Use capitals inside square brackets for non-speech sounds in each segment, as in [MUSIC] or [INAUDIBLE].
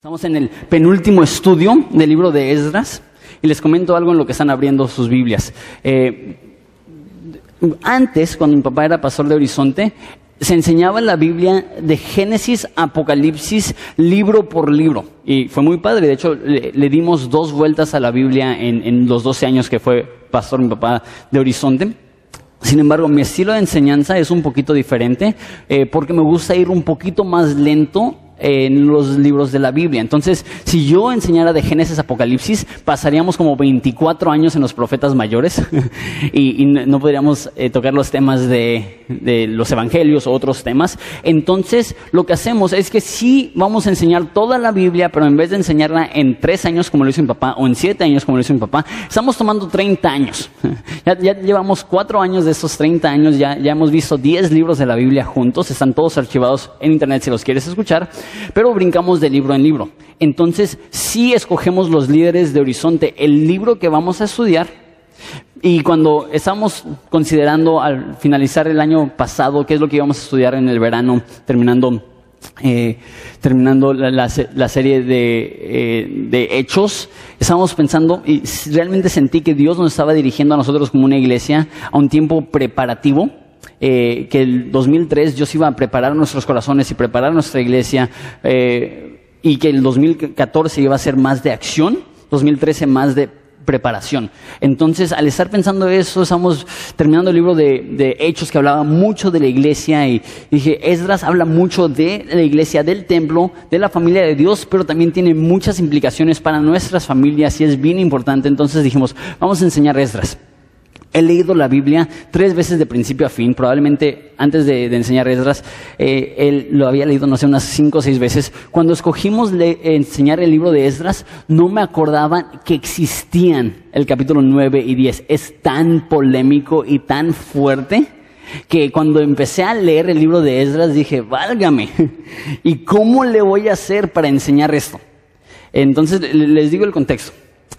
Estamos en el penúltimo estudio del libro de Esdras y les comento algo en lo que están abriendo sus Biblias. Eh, antes, cuando mi papá era pastor de Horizonte, se enseñaba la Biblia de Génesis, Apocalipsis, libro por libro. Y fue muy padre. De hecho, le, dimos dos vueltas a la Biblia en, los 12 años que fue pastor mi papá de Horizonte. Sin embargo, mi estilo de enseñanza es un poquito diferente eh, porque me gusta ir un poquito más lento en los libros de la Biblia. Entonces, si yo enseñara de Génesis Apocalipsis, pasaríamos como 24 años en los profetas mayores [LAUGHS] y, no podríamos eh, tocar los temas de, de, los evangelios o otros temas. Entonces, lo que hacemos es que sí vamos a enseñar toda la Biblia, pero en vez de enseñarla en tres años como lo hizo mi papá o en siete años como lo hizo mi papá, estamos tomando 30 años. [LAUGHS] Ya, ya llevamos cuatro años de esos 30 años, ya, ya hemos visto 10 libros de la Biblia juntos, están todos archivados en internet si los quieres escuchar pero brincamos de libro en libro. Entonces, si escogemos los líderes de Horizonte, el libro que vamos a estudiar, y cuando estamos considerando al finalizar el año pasado qué es lo que íbamos a estudiar en el verano, terminando, eh, terminando la, serie de, eh, de hechos, estábamos pensando y realmente sentí que Dios nos estaba dirigiendo a nosotros como una iglesia a un tiempo preparativo eh, que el 2003 Dios iba a preparar nuestros corazones y preparar nuestra iglesia eh, y que el 2014 iba a ser más de acción, 2013 más de preparación. Entonces, al estar pensando eso, estamos terminando el libro de, de, Hechos que hablaba mucho de la iglesia y dije, Esdras habla mucho de la iglesia, del templo, de la familia de Dios, pero también tiene muchas implicaciones para nuestras familias y es bien importante. Entonces dijimos, vamos a enseñar Esdras. He leído la Biblia tres veces de principio a fin, probablemente antes de, enseñar Esdras, eh, él lo había leído, no sé, unas cinco o seis veces. Cuando escogimos enseñar el libro de Esdras, no me acordaba que existían el capítulo 9 y 10. Es tan polémico y tan fuerte que cuando empecé a leer el libro de Esdras dije, válgame, [LAUGHS] ¿y cómo le voy a hacer para enseñar esto? Entonces les digo el contexto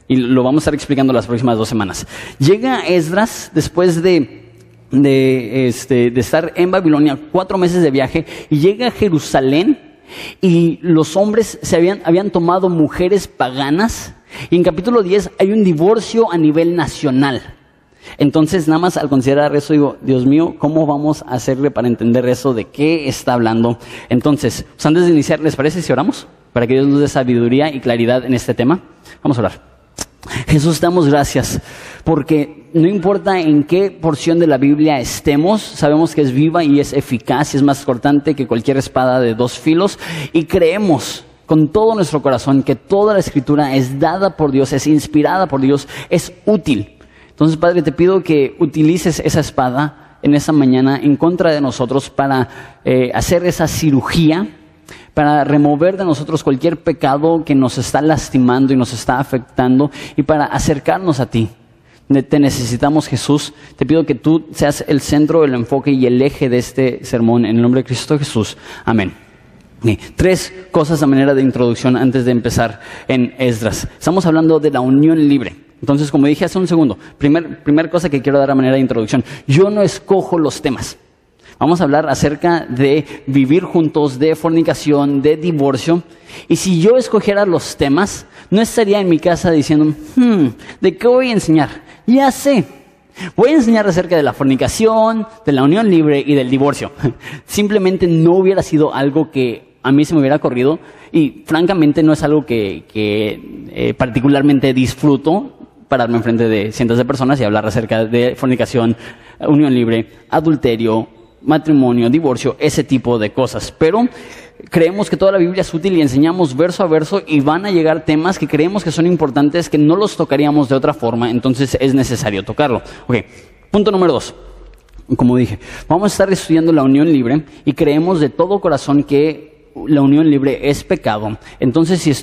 y lo vamos a estar explicando las próximas dos semanas. Llega Esdras después de, de, este, de estar en Babilonia, cuatro meses de viaje, y llega a Jerusalén y los hombres se habían, habían tomado mujeres paganas. Y en capítulo 10 hay un divorcio a nivel nacional. Entonces, nada más al considerar eso, digo, Dios mío, ¿cómo vamos a hacerle para entender eso? ¿De qué está hablando? Entonces, pues antes de iniciar, ¿les parece si oramos? Para que Dios nos dé sabiduría y claridad en este tema. Vamos a orar. Jesús, damos gracias porque no importa en qué porción de la Biblia estemos, sabemos que es viva y es eficaz y es más cortante que cualquier espada de dos filos y creemos con todo nuestro corazón que toda la escritura es dada por Dios, es inspirada por Dios, es útil. Entonces, Padre, te pido que utilices esa espada en esa mañana en contra de nosotros para eh, hacer esa cirugía para remover de nosotros cualquier pecado que nos está lastimando y nos está afectando y para acercarnos a ti. Te necesitamos Jesús. Te pido que tú seas el centro, el enfoque y el eje de este sermón en el nombre de Cristo Jesús. Amén. Tres cosas a manera de introducción antes de empezar en Esdras. Estamos hablando de la unión libre. Entonces, como dije hace un segundo, primer, primer cosa que quiero dar a manera de introducción. Yo no escojo los temas. Vamos a hablar acerca de vivir juntos, de fornicación, de divorcio. Y si yo escogiera los temas, no estaría en mi casa diciendo, hmm, ¿de qué voy a enseñar? Ya sé. Voy a enseñar acerca de la fornicación, de la unión libre y del divorcio. [LAUGHS] Simplemente no hubiera sido algo que a mí se me hubiera corrido y francamente no es algo que, eh, particularmente disfruto pararme enfrente de cientos de personas y hablar acerca de fornicación, unión libre, adulterio, matrimonio, divorcio, ese tipo de cosas. Pero creemos que toda la Biblia es útil y enseñamos verso a verso y van a llegar temas que creemos que son importantes que no los tocaríamos de otra forma, entonces es necesario tocarlo. Ok, punto número dos. Como dije, vamos a estar estudiando la unión libre y creemos de todo corazón que la unión libre es pecado. Entonces, si,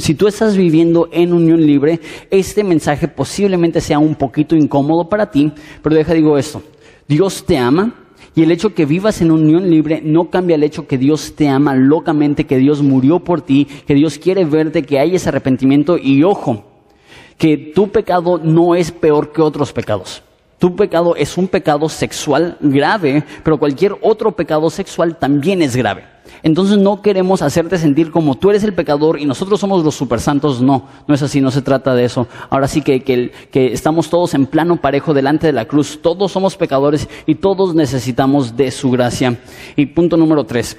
si tú estás viviendo en unión libre, este mensaje posiblemente sea un poquito incómodo para ti, pero deja digo esto. Dios te ama, y el hecho que vivas en unión libre no cambia el hecho que Dios te ama locamente, que Dios murió por ti, que Dios quiere verte, que hay ese arrepentimiento. Y ojo, que tu pecado no es peor que otros pecados. Tu pecado es un pecado sexual grave, pero cualquier otro pecado sexual también es grave. Entonces no queremos hacerte sentir como tú eres el pecador y nosotros somos los supersantos. No, no es así, no se trata de eso. Ahora sí que, que, que, estamos todos en plano parejo delante de la cruz. Todos somos pecadores y todos necesitamos de su gracia. Y punto número tres.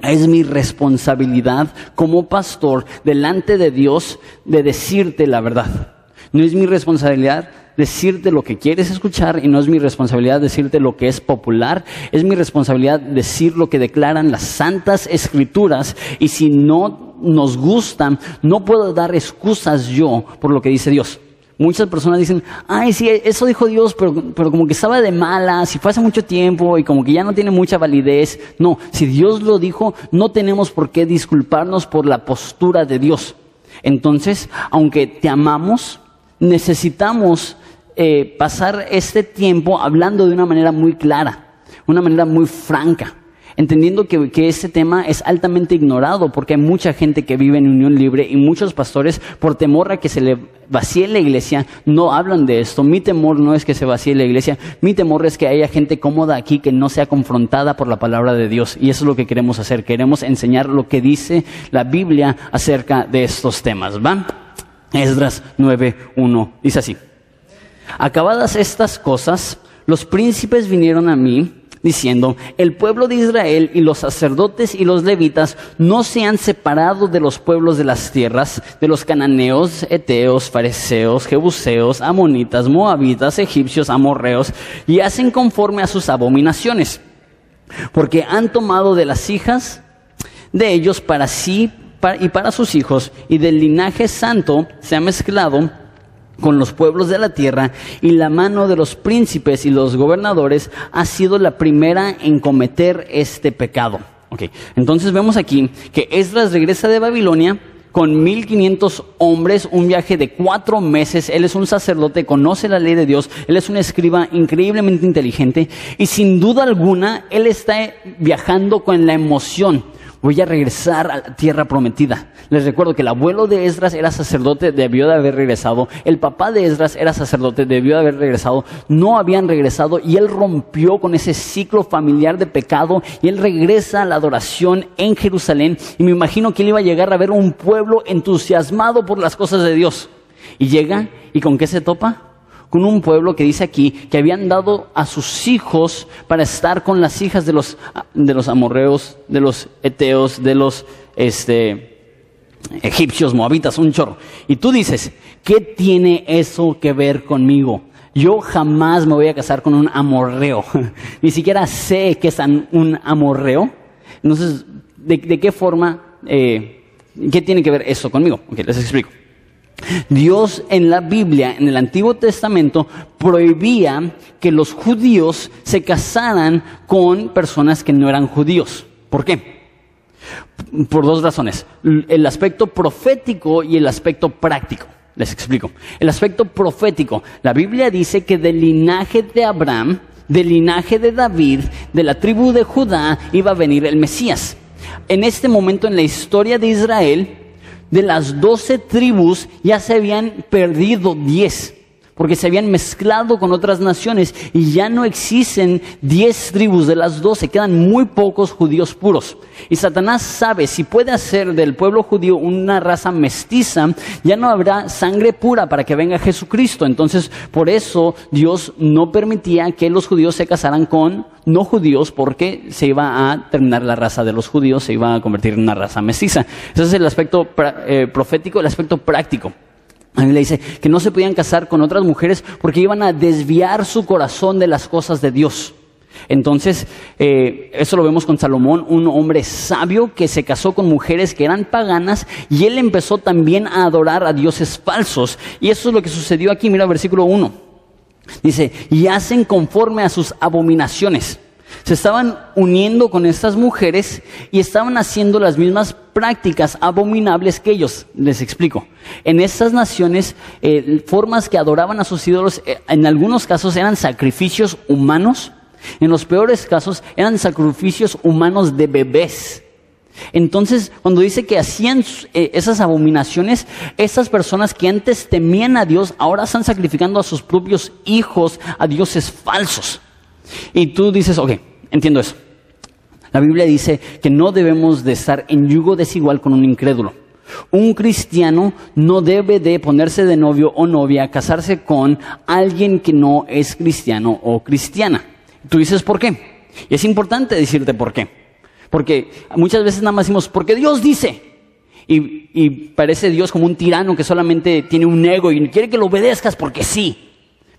Es mi responsabilidad como pastor delante de Dios de decirte la verdad. No es mi responsabilidad decirte lo que quieres escuchar y no es mi responsabilidad decirte lo que es popular, es mi responsabilidad decir lo que declaran las santas escrituras y si no nos gustan, no puedo dar excusas yo por lo que dice Dios. Muchas personas dicen, ay, sí, eso dijo Dios, pero, pero como que estaba de malas y fue hace mucho tiempo y como que ya no tiene mucha validez. No, si Dios lo dijo, no tenemos por qué disculparnos por la postura de Dios. Entonces, aunque te amamos, necesitamos eh, pasar este tiempo hablando de una manera muy clara, una manera muy franca, entendiendo que, que, este tema es altamente ignorado porque hay mucha gente que vive en unión libre y muchos pastores, por temor a que se le vacíe la iglesia, no hablan de esto. Mi temor no es que se vacíe la iglesia, mi temor es que haya gente cómoda aquí que no sea confrontada por la palabra de Dios. Y eso es lo que queremos hacer, queremos enseñar lo que dice la Biblia acerca de estos temas. ¿Va? Esdras 9.1 dice así. Acabadas estas cosas, los príncipes vinieron a mí diciendo, el pueblo de Israel y los sacerdotes y los levitas no se han separado de los pueblos de las tierras, de los cananeos, eteos, fariseos, jebuseos, amonitas, moabitas, egipcios, amorreos, y hacen conforme a sus abominaciones, porque han tomado de las hijas de ellos para sí y para sus hijos, y del linaje santo se ha mezclado con los pueblos de la tierra y la mano de los príncipes y los gobernadores ha sido la primera en cometer este pecado. Okay. Entonces vemos aquí que Esdras regresa de Babilonia con 1500 hombres, un viaje de cuatro meses. Él es un sacerdote, conoce la ley de Dios, él es un escriba increíblemente inteligente y sin duda alguna él está viajando con la emoción voy a regresar a la tierra prometida. Les recuerdo que el abuelo de Esdras era sacerdote, debió de haber regresado. El papá de Esdras era sacerdote, debió de haber regresado. No habían regresado y él rompió con ese ciclo familiar de pecado y él regresa a la adoración en Jerusalén. Y me imagino que él iba a llegar a ver un pueblo entusiasmado por las cosas de Dios. Y llega y con qué se topa? Con un pueblo que dice aquí que habían dado a sus hijos para estar con las hijas de los, de los amorreos, de los eteos, de los este, egipcios, moabitas, un chorro. Y tú dices, ¿qué tiene eso que ver conmigo? Yo jamás me voy a casar con un amorreo. [LAUGHS] Ni siquiera sé qué es un amorreo. Entonces, ¿de, qué forma, eh, qué tiene que ver eso conmigo? Ok, les explico. Dios en la Biblia, en el Antiguo Testamento, prohibía que los judíos se casaran con personas que no eran judíos. ¿Por qué? Por dos razones. El aspecto profético y el aspecto práctico. Les explico. El aspecto profético. La Biblia dice que del linaje de Abraham, del linaje de David, de la tribu de Judá, iba a venir el Mesías. En este momento en la historia de Israel, de las doce tribus ya se habían perdido diez, porque se habían mezclado con otras naciones y ya no existen diez tribus de las doce, quedan muy pocos judíos puros. Y Satanás sabe, si puede hacer del pueblo judío una raza mestiza, ya no habrá sangre pura para que venga Jesucristo. Entonces, por eso Dios no permitía que los judíos se casaran con no judíos porque se iba a terminar la raza de los judíos, se iba a convertir en una raza mestiza. Ese es el aspecto eh, profético, el aspecto práctico. A mí le dice que no se podían casar con otras mujeres porque iban a desviar su corazón de las cosas de Dios. Entonces, eh, eso lo vemos con Salomón, un hombre sabio que se casó con mujeres que eran paganas y él empezó también a adorar a dioses falsos. Y eso es lo que sucedió aquí, mira versículo 1. Dice, y hacen conforme a sus abominaciones. Se estaban uniendo con estas mujeres y estaban haciendo las mismas prácticas abominables que ellos. Les explico. En estas naciones, eh, formas que adoraban a sus ídolos, eh, en algunos casos eran sacrificios humanos en los peores casos eran sacrificios humanos de bebés. Entonces, cuando dice que hacían eh, esas abominaciones, esas personas que antes temían a Dios, ahora están sacrificando a sus propios hijos a dioses falsos. Y tú dices, ok, entiendo eso. La Biblia dice que no debemos de estar en yugo desigual con un incrédulo. Un cristiano no debe de ponerse de novio o novia, casarse con alguien que no es cristiano o cristiana. Tú dices, ¿por qué? Y es importante decirte por qué. Porque muchas veces nada más decimos, porque Dios dice. Y, y, parece Dios como un tirano que solamente tiene un ego y quiere que lo obedezcas porque sí.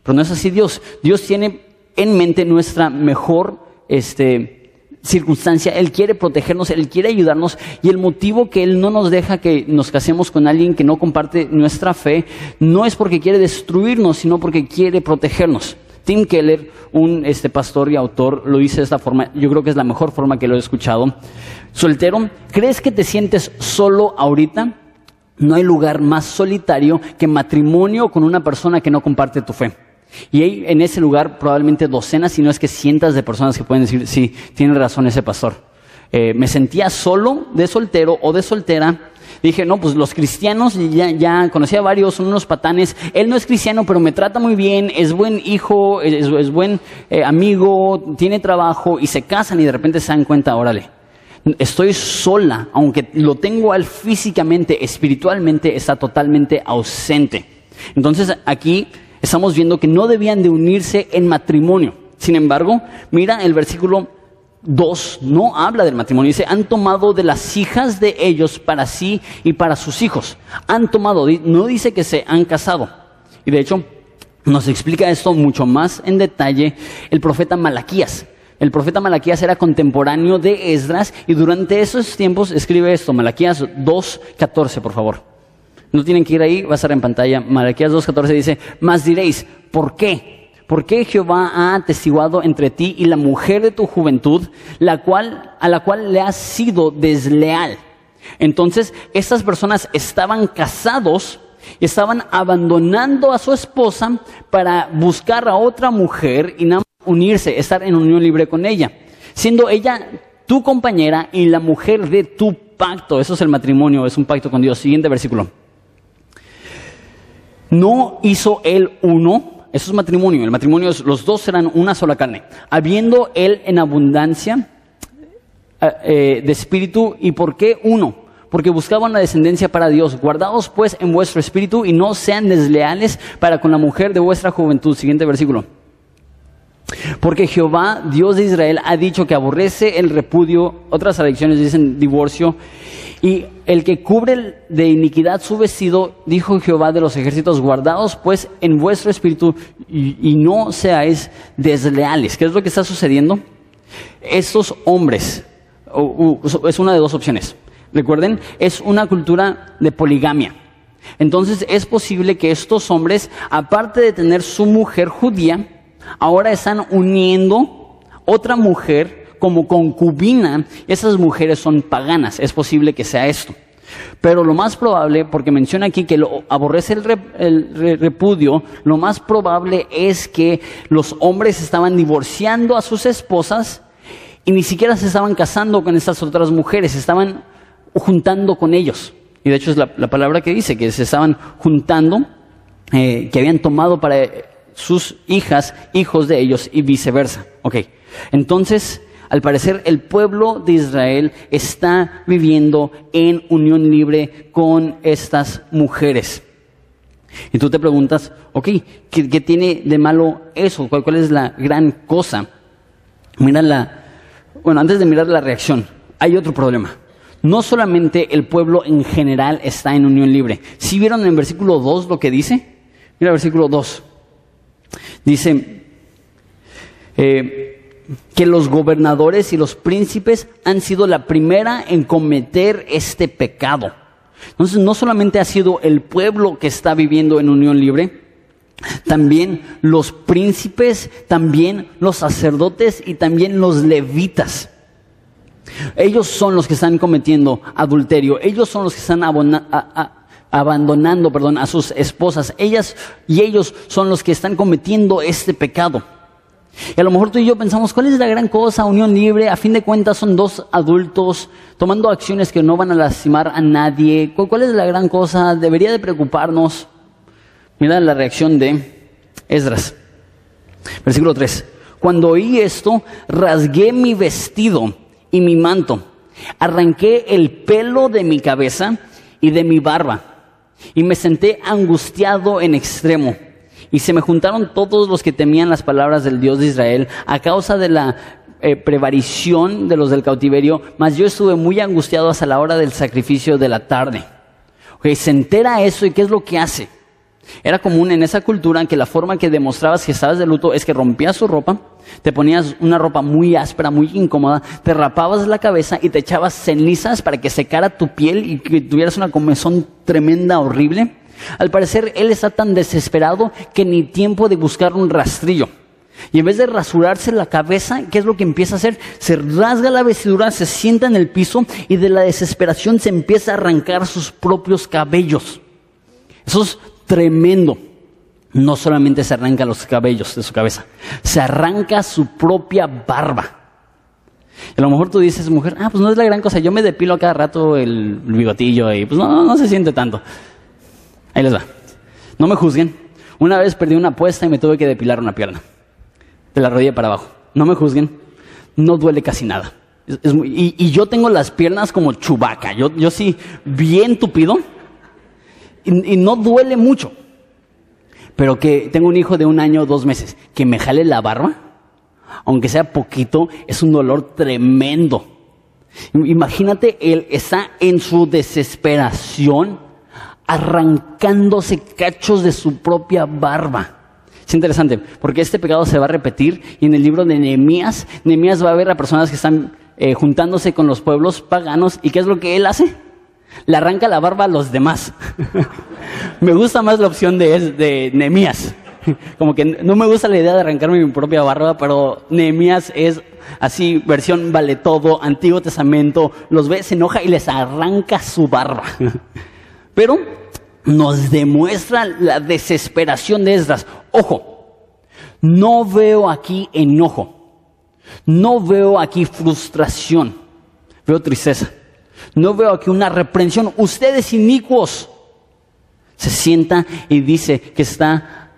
Pero no es así Dios. Dios tiene en mente nuestra mejor este, circunstancia. Él quiere protegernos, Él quiere ayudarnos. Y el motivo que Él no nos deja que nos casemos con alguien que no comparte nuestra fe no es porque quiere destruirnos, sino porque quiere protegernos. Tim Keller, un este, pastor y autor, lo dice de esta forma, yo creo que es la mejor forma que lo he escuchado. Soltero, ¿crees que te sientes solo ahorita? No hay lugar más solitario que matrimonio con una persona que no comparte tu fe. Y hay en ese lugar probablemente docenas, si no es que cientos de personas que pueden decir, sí, tiene razón ese pastor. Eh, me sentía solo de soltero o de soltera Dije, no, pues los cristianos, ya, ya conocí a varios, son unos patanes. Él no es cristiano, pero me trata muy bien, es buen hijo, es, buen eh, amigo, tiene trabajo y se casan y de repente se dan cuenta, órale, estoy sola, aunque lo tengo al físicamente, espiritualmente está totalmente ausente. Entonces aquí estamos viendo que no debían de unirse en matrimonio. Sin embargo, mira el versículo Dos, no habla del matrimonio, dice, han tomado de las hijas de ellos para sí y para sus hijos. Han tomado, no dice que se han casado. Y de hecho, nos explica esto mucho más en detalle el profeta Malaquías. El profeta Malaquías era contemporáneo de Esdras y durante esos tiempos escribe esto, Malaquías 2.14, por favor. No tienen que ir ahí, va a estar en pantalla. Malaquías 2.14 dice, más diréis, ¿por qué? ¿Por qué Jehová ha atestiguado entre ti y la mujer de tu juventud, la cual, a la cual le has sido desleal? Entonces, estas personas estaban casados y estaban abandonando a su esposa para buscar a otra mujer y nada unirse, estar en unión libre con ella, siendo ella tu compañera y la mujer de tu pacto. Eso es el matrimonio, es un pacto con Dios. Siguiente versículo. No hizo él uno eso es matrimonio. El matrimonio es, los dos serán una sola carne. Habiendo él en abundancia eh, eh, de espíritu, ¿y por qué uno? Porque buscaban la descendencia para Dios. Guardaos pues en vuestro espíritu y no sean desleales para con la mujer de vuestra juventud. Siguiente versículo. Porque Jehová, Dios de Israel, ha dicho que aborrece el repudio, otras traducciones dicen divorcio, y el que cubre de iniquidad su vestido, dijo Jehová de los ejércitos, guardaos pues en vuestro espíritu y, no seáis desleales. ¿Qué es lo que está sucediendo? Estos hombres, es una de dos opciones. Recuerden, es una cultura de poligamia. Entonces es posible que estos hombres, aparte de tener su mujer judía, ahora están uniendo otra mujer como concubina, esas mujeres son paganas. Es posible que sea esto. Pero lo más probable, porque menciona aquí que lo, aborrece el, repudio, lo más probable es que los hombres estaban divorciando a sus esposas y ni siquiera se estaban casando con estas otras mujeres, se estaban juntando con ellos. Y de hecho es la, palabra que dice, que se estaban juntando, eh, que habían tomado para sus hijas, hijos de ellos y viceversa. Ok, entonces al parecer el pueblo de Israel está viviendo en unión libre con estas mujeres. Y tú te preguntas, ok, ¿qué, tiene de malo eso? ¿Cuál, es la gran cosa? Mira la, bueno, antes de mirar la reacción, hay otro problema. No solamente el pueblo en general está en unión libre. ¿Sí vieron en versículo 2 lo que dice? Mira versículo 2. Dice, eh, que los gobernadores y los príncipes han sido la primera en cometer este pecado. Entonces, no solamente ha sido el pueblo que está viviendo en unión libre, también los príncipes, también los sacerdotes y también los levitas. Ellos son los que están cometiendo adulterio, ellos son los que están abandonando perdón, a sus esposas, ellas y ellos son los que están cometiendo este pecado. Y a lo mejor tú y yo pensamos, ¿cuál es la gran cosa? Unión libre, a fin de cuentas son dos adultos tomando acciones que no van a lastimar a nadie. ¿Cuál es la gran cosa? Debería de preocuparnos. Mira la reacción de Esdras. Versículo 3. Cuando oí esto, rasgué mi vestido y mi manto. Arranqué el pelo de mi cabeza y de mi barba, y me senté angustiado en extremo. Y se me juntaron todos los que temían las palabras del Dios de Israel a causa de la eh, prevarición de los del cautiverio, mas yo estuve muy angustiado hasta la hora del sacrificio de la tarde. se entera eso y ¿qué es lo que hace? Era común en esa cultura que la forma que demostrabas que estabas de luto es que rompías su ropa, te ponías una ropa muy áspera, muy incómoda, te rapabas la cabeza y te echabas cenizas para que secara tu piel y que tuvieras una comezón tremenda, horrible. Al parecer, él está tan desesperado que ni tiempo de buscar un rastrillo. Y en vez de rasurarse la cabeza, ¿qué es lo que empieza a hacer? Se rasga la vestidura, se sienta en el piso y de la desesperación se empieza a arrancar sus propios cabellos. Eso es tremendo. No solamente se arranca los cabellos de su cabeza, se arranca su propia barba. A lo mejor tú dices, mujer, ah, pues no es la gran cosa, yo me depilo cada rato el bigotillo y pues no, no se siente tanto. Ahí les va. No me juzguen. Una vez perdí una apuesta y me tuve que depilar una pierna. De la rodilla para abajo. No me juzguen. No duele casi nada. y, yo tengo las piernas como chubaca. Yo, sí, bien tupido y, no duele mucho. Pero que tengo un hijo de un año o dos meses, que me jale la barba, aunque sea poquito, es un dolor tremendo. Imagínate, él está en su desesperación, arrancándose cachos de su propia barba. Es interesante, porque este pecado se va a repetir y en el libro de Nehemías, Nehemías va a ver a personas que están eh, juntándose con los pueblos paganos y ¿qué es lo que él hace? le arranca la barba a los demás. [LAUGHS] me gusta más la opción de, de Nehemías. [LAUGHS] Como que no me gusta la idea de arrancarme mi propia barba, pero Nehemías es así, versión vale todo, Antiguo Testamento, los ve, se enoja y les arranca su barba. [LAUGHS] Pero nos demuestra la desesperación de Esdras. Ojo, no veo aquí enojo, no veo aquí frustración, veo tristeza. No veo aquí una reprensión. Ustedes inicuos. Se sienta y dice que está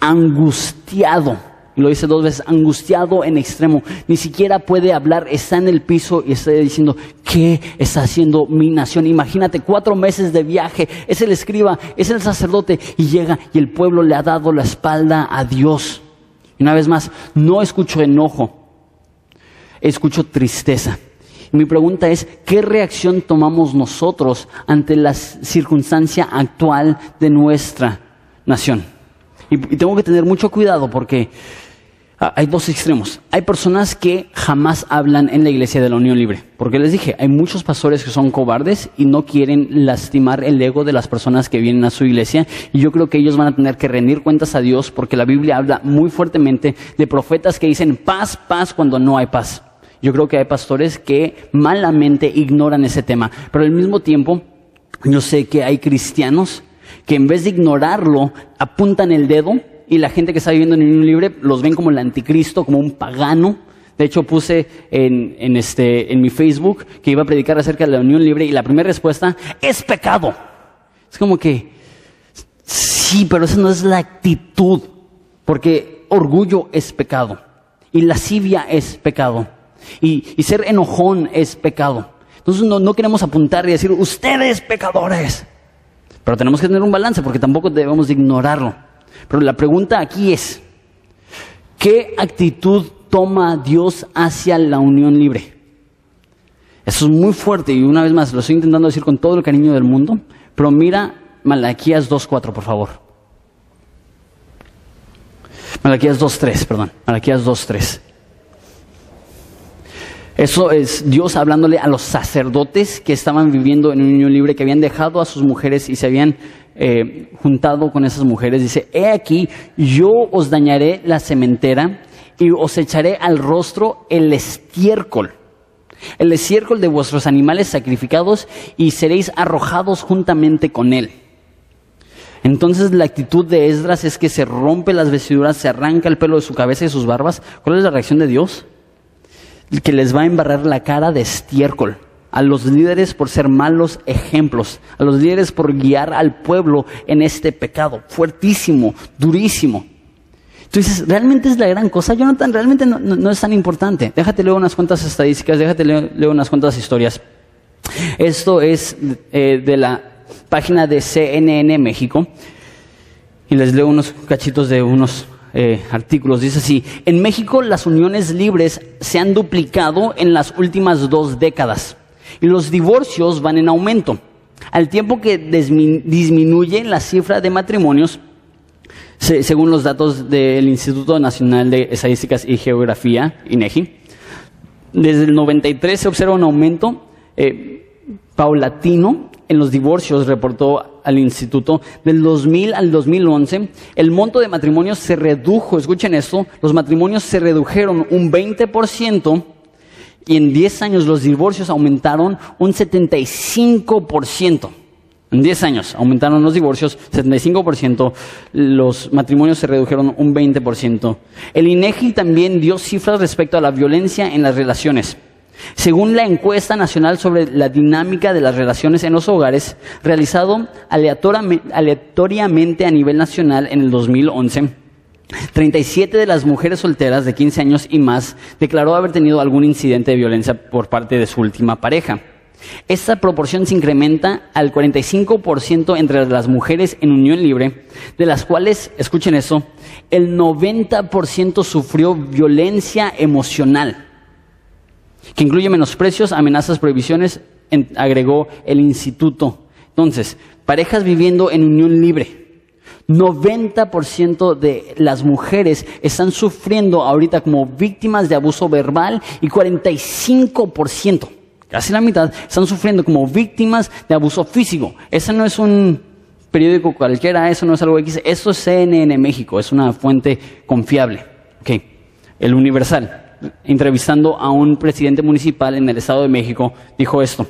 angustiado. Y lo dice dos veces, angustiado en extremo. Ni siquiera puede hablar, está en el piso y está diciendo, ¿qué está haciendo mi nación? Imagínate, cuatro meses de viaje, es el escriba, es el sacerdote y llega y el pueblo le ha dado la espalda a Dios. Y una vez más, no escucho enojo, escucho tristeza. Mi pregunta es, ¿qué reacción tomamos nosotros ante la circunstancia actual de nuestra nación? Y, tengo que tener mucho cuidado porque hay dos extremos. Hay personas que jamás hablan en la iglesia de la Unión Libre. Porque les dije, hay muchos pastores que son cobardes y no quieren lastimar el ego de las personas que vienen a su iglesia. Y yo creo que ellos van a tener que rendir cuentas a Dios porque la Biblia habla muy fuertemente de profetas que dicen paz, paz cuando no hay paz. Yo creo que hay pastores que malamente ignoran ese tema, pero al mismo tiempo yo sé que hay cristianos que en vez de ignorarlo apuntan el dedo y la gente que está viviendo en unión libre los ven como el anticristo, como un pagano. De hecho puse en, en, este, en mi Facebook que iba a predicar acerca de la unión libre y la primera respuesta es pecado. Es como que sí, pero esa no es la actitud, porque orgullo es pecado y lascivia es pecado. Y, ser enojón es pecado. Entonces no, queremos apuntar y decir, ustedes pecadores. Pero tenemos que tener un balance porque tampoco debemos ignorarlo. Pero la pregunta aquí es, ¿qué actitud toma Dios hacia la unión libre? Eso es muy fuerte y una vez más lo estoy intentando decir con todo el cariño del mundo, pero mira Malaquías 2.4, por favor. Malaquías 2.3, perdón. Malaquías 2.3. Eso es Dios hablándole a los sacerdotes que estaban viviendo en un unión libre, que habían dejado a sus mujeres y se habían eh, juntado con esas mujeres. Dice, he aquí, yo os dañaré la cementera y os echaré al rostro el estiércol, el estiércol de vuestros animales sacrificados y seréis arrojados juntamente con él. Entonces la actitud de Esdras es que se rompe las vestiduras, se arranca el pelo de su cabeza y sus barbas. ¿Cuál es la reacción de Dios? que les va a embarrar la cara de estiércol, a los líderes por ser malos ejemplos, a los líderes por guiar al pueblo en este pecado, fuertísimo, durísimo. Dices, ¿realmente es la gran cosa? Jonathan, realmente no, es tan importante. Déjate leer unas cuantas estadísticas, déjate leer, unas cuantas historias. Esto es eh, de la página de CNN México. Y les leo unos cachitos de unos eh, artículos. Dice así, en México las uniones libres se han duplicado en las últimas dos décadas los divorcios van en aumento. Al tiempo que disminuye la cifra de matrimonios, según los datos del Instituto Nacional de Estadísticas y Geografía, INEGI, desde el 93 se observa un aumento eh, paulatino en los divorcios, reportó al instituto, del 2000 al 2011, el monto de matrimonios se redujo, escuchen esto, los matrimonios se redujeron un 20% y en 10 años los divorcios aumentaron un 75%. En 10 años aumentaron los divorcios 75%, los matrimonios se redujeron un 20%. El INEGI también dio cifras respecto a la violencia en las relaciones. Según la encuesta nacional sobre la dinámica de las relaciones en los hogares, realizado aleatoriamente a nivel nacional en el 2011, 37 de las mujeres solteras de 15 años y más declaró haber tenido algún incidente de violencia por parte de su última pareja. Esta proporción se incrementa al 45% entre las mujeres en unión libre, de las cuales, escuchen eso, el 90% sufrió violencia emocional que incluye menosprecios, amenazas, prohibiciones, agregó el instituto. Entonces, parejas viviendo en unión libre. 90% de las mujeres están sufriendo ahorita como víctimas de abuso verbal y 45%, casi la mitad, están sufriendo como víctimas de abuso físico. Ese no es un periódico cualquiera, eso no es algo X, esto es CNN México, es una fuente confiable. Ok, el Universal entrevistando a un presidente municipal en el Estado de México, dijo esto.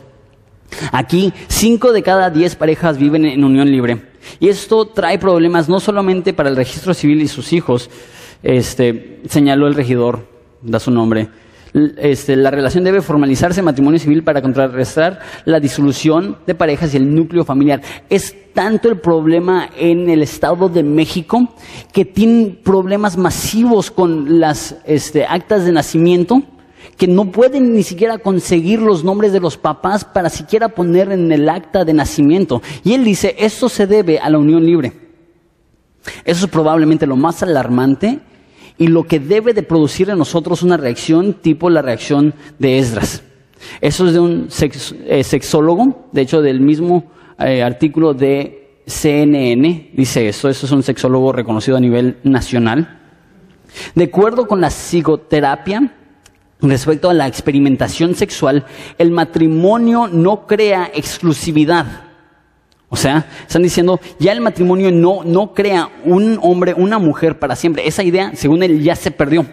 Aquí, cinco de cada diez parejas viven en unión libre. Y esto trae problemas no solamente para el registro civil y sus hijos, este, señaló el regidor, da su nombre, este, la relación debe formalizarse en matrimonio civil para contrarrestar la disolución de parejas y el núcleo familiar. Es tanto el problema en el Estado de México que tienen problemas masivos con las este, actas de nacimiento que no pueden ni siquiera conseguir los nombres de los papás para siquiera poner en el acta de nacimiento. Y él dice, esto se debe a la unión libre. Eso es probablemente lo más alarmante y lo que debe de producir en nosotros una reacción tipo la reacción de Esdras. Eso es de un eh, sexólogo, de hecho del mismo eh, artículo de CNN, dice eso, eso es un sexólogo reconocido a nivel nacional. De acuerdo con la psicoterapia, respecto a la experimentación sexual, el matrimonio no crea exclusividad. O sea, están diciendo, ya el matrimonio no, no crea un hombre, una mujer para siempre. Esa idea, según él, ya se perdió.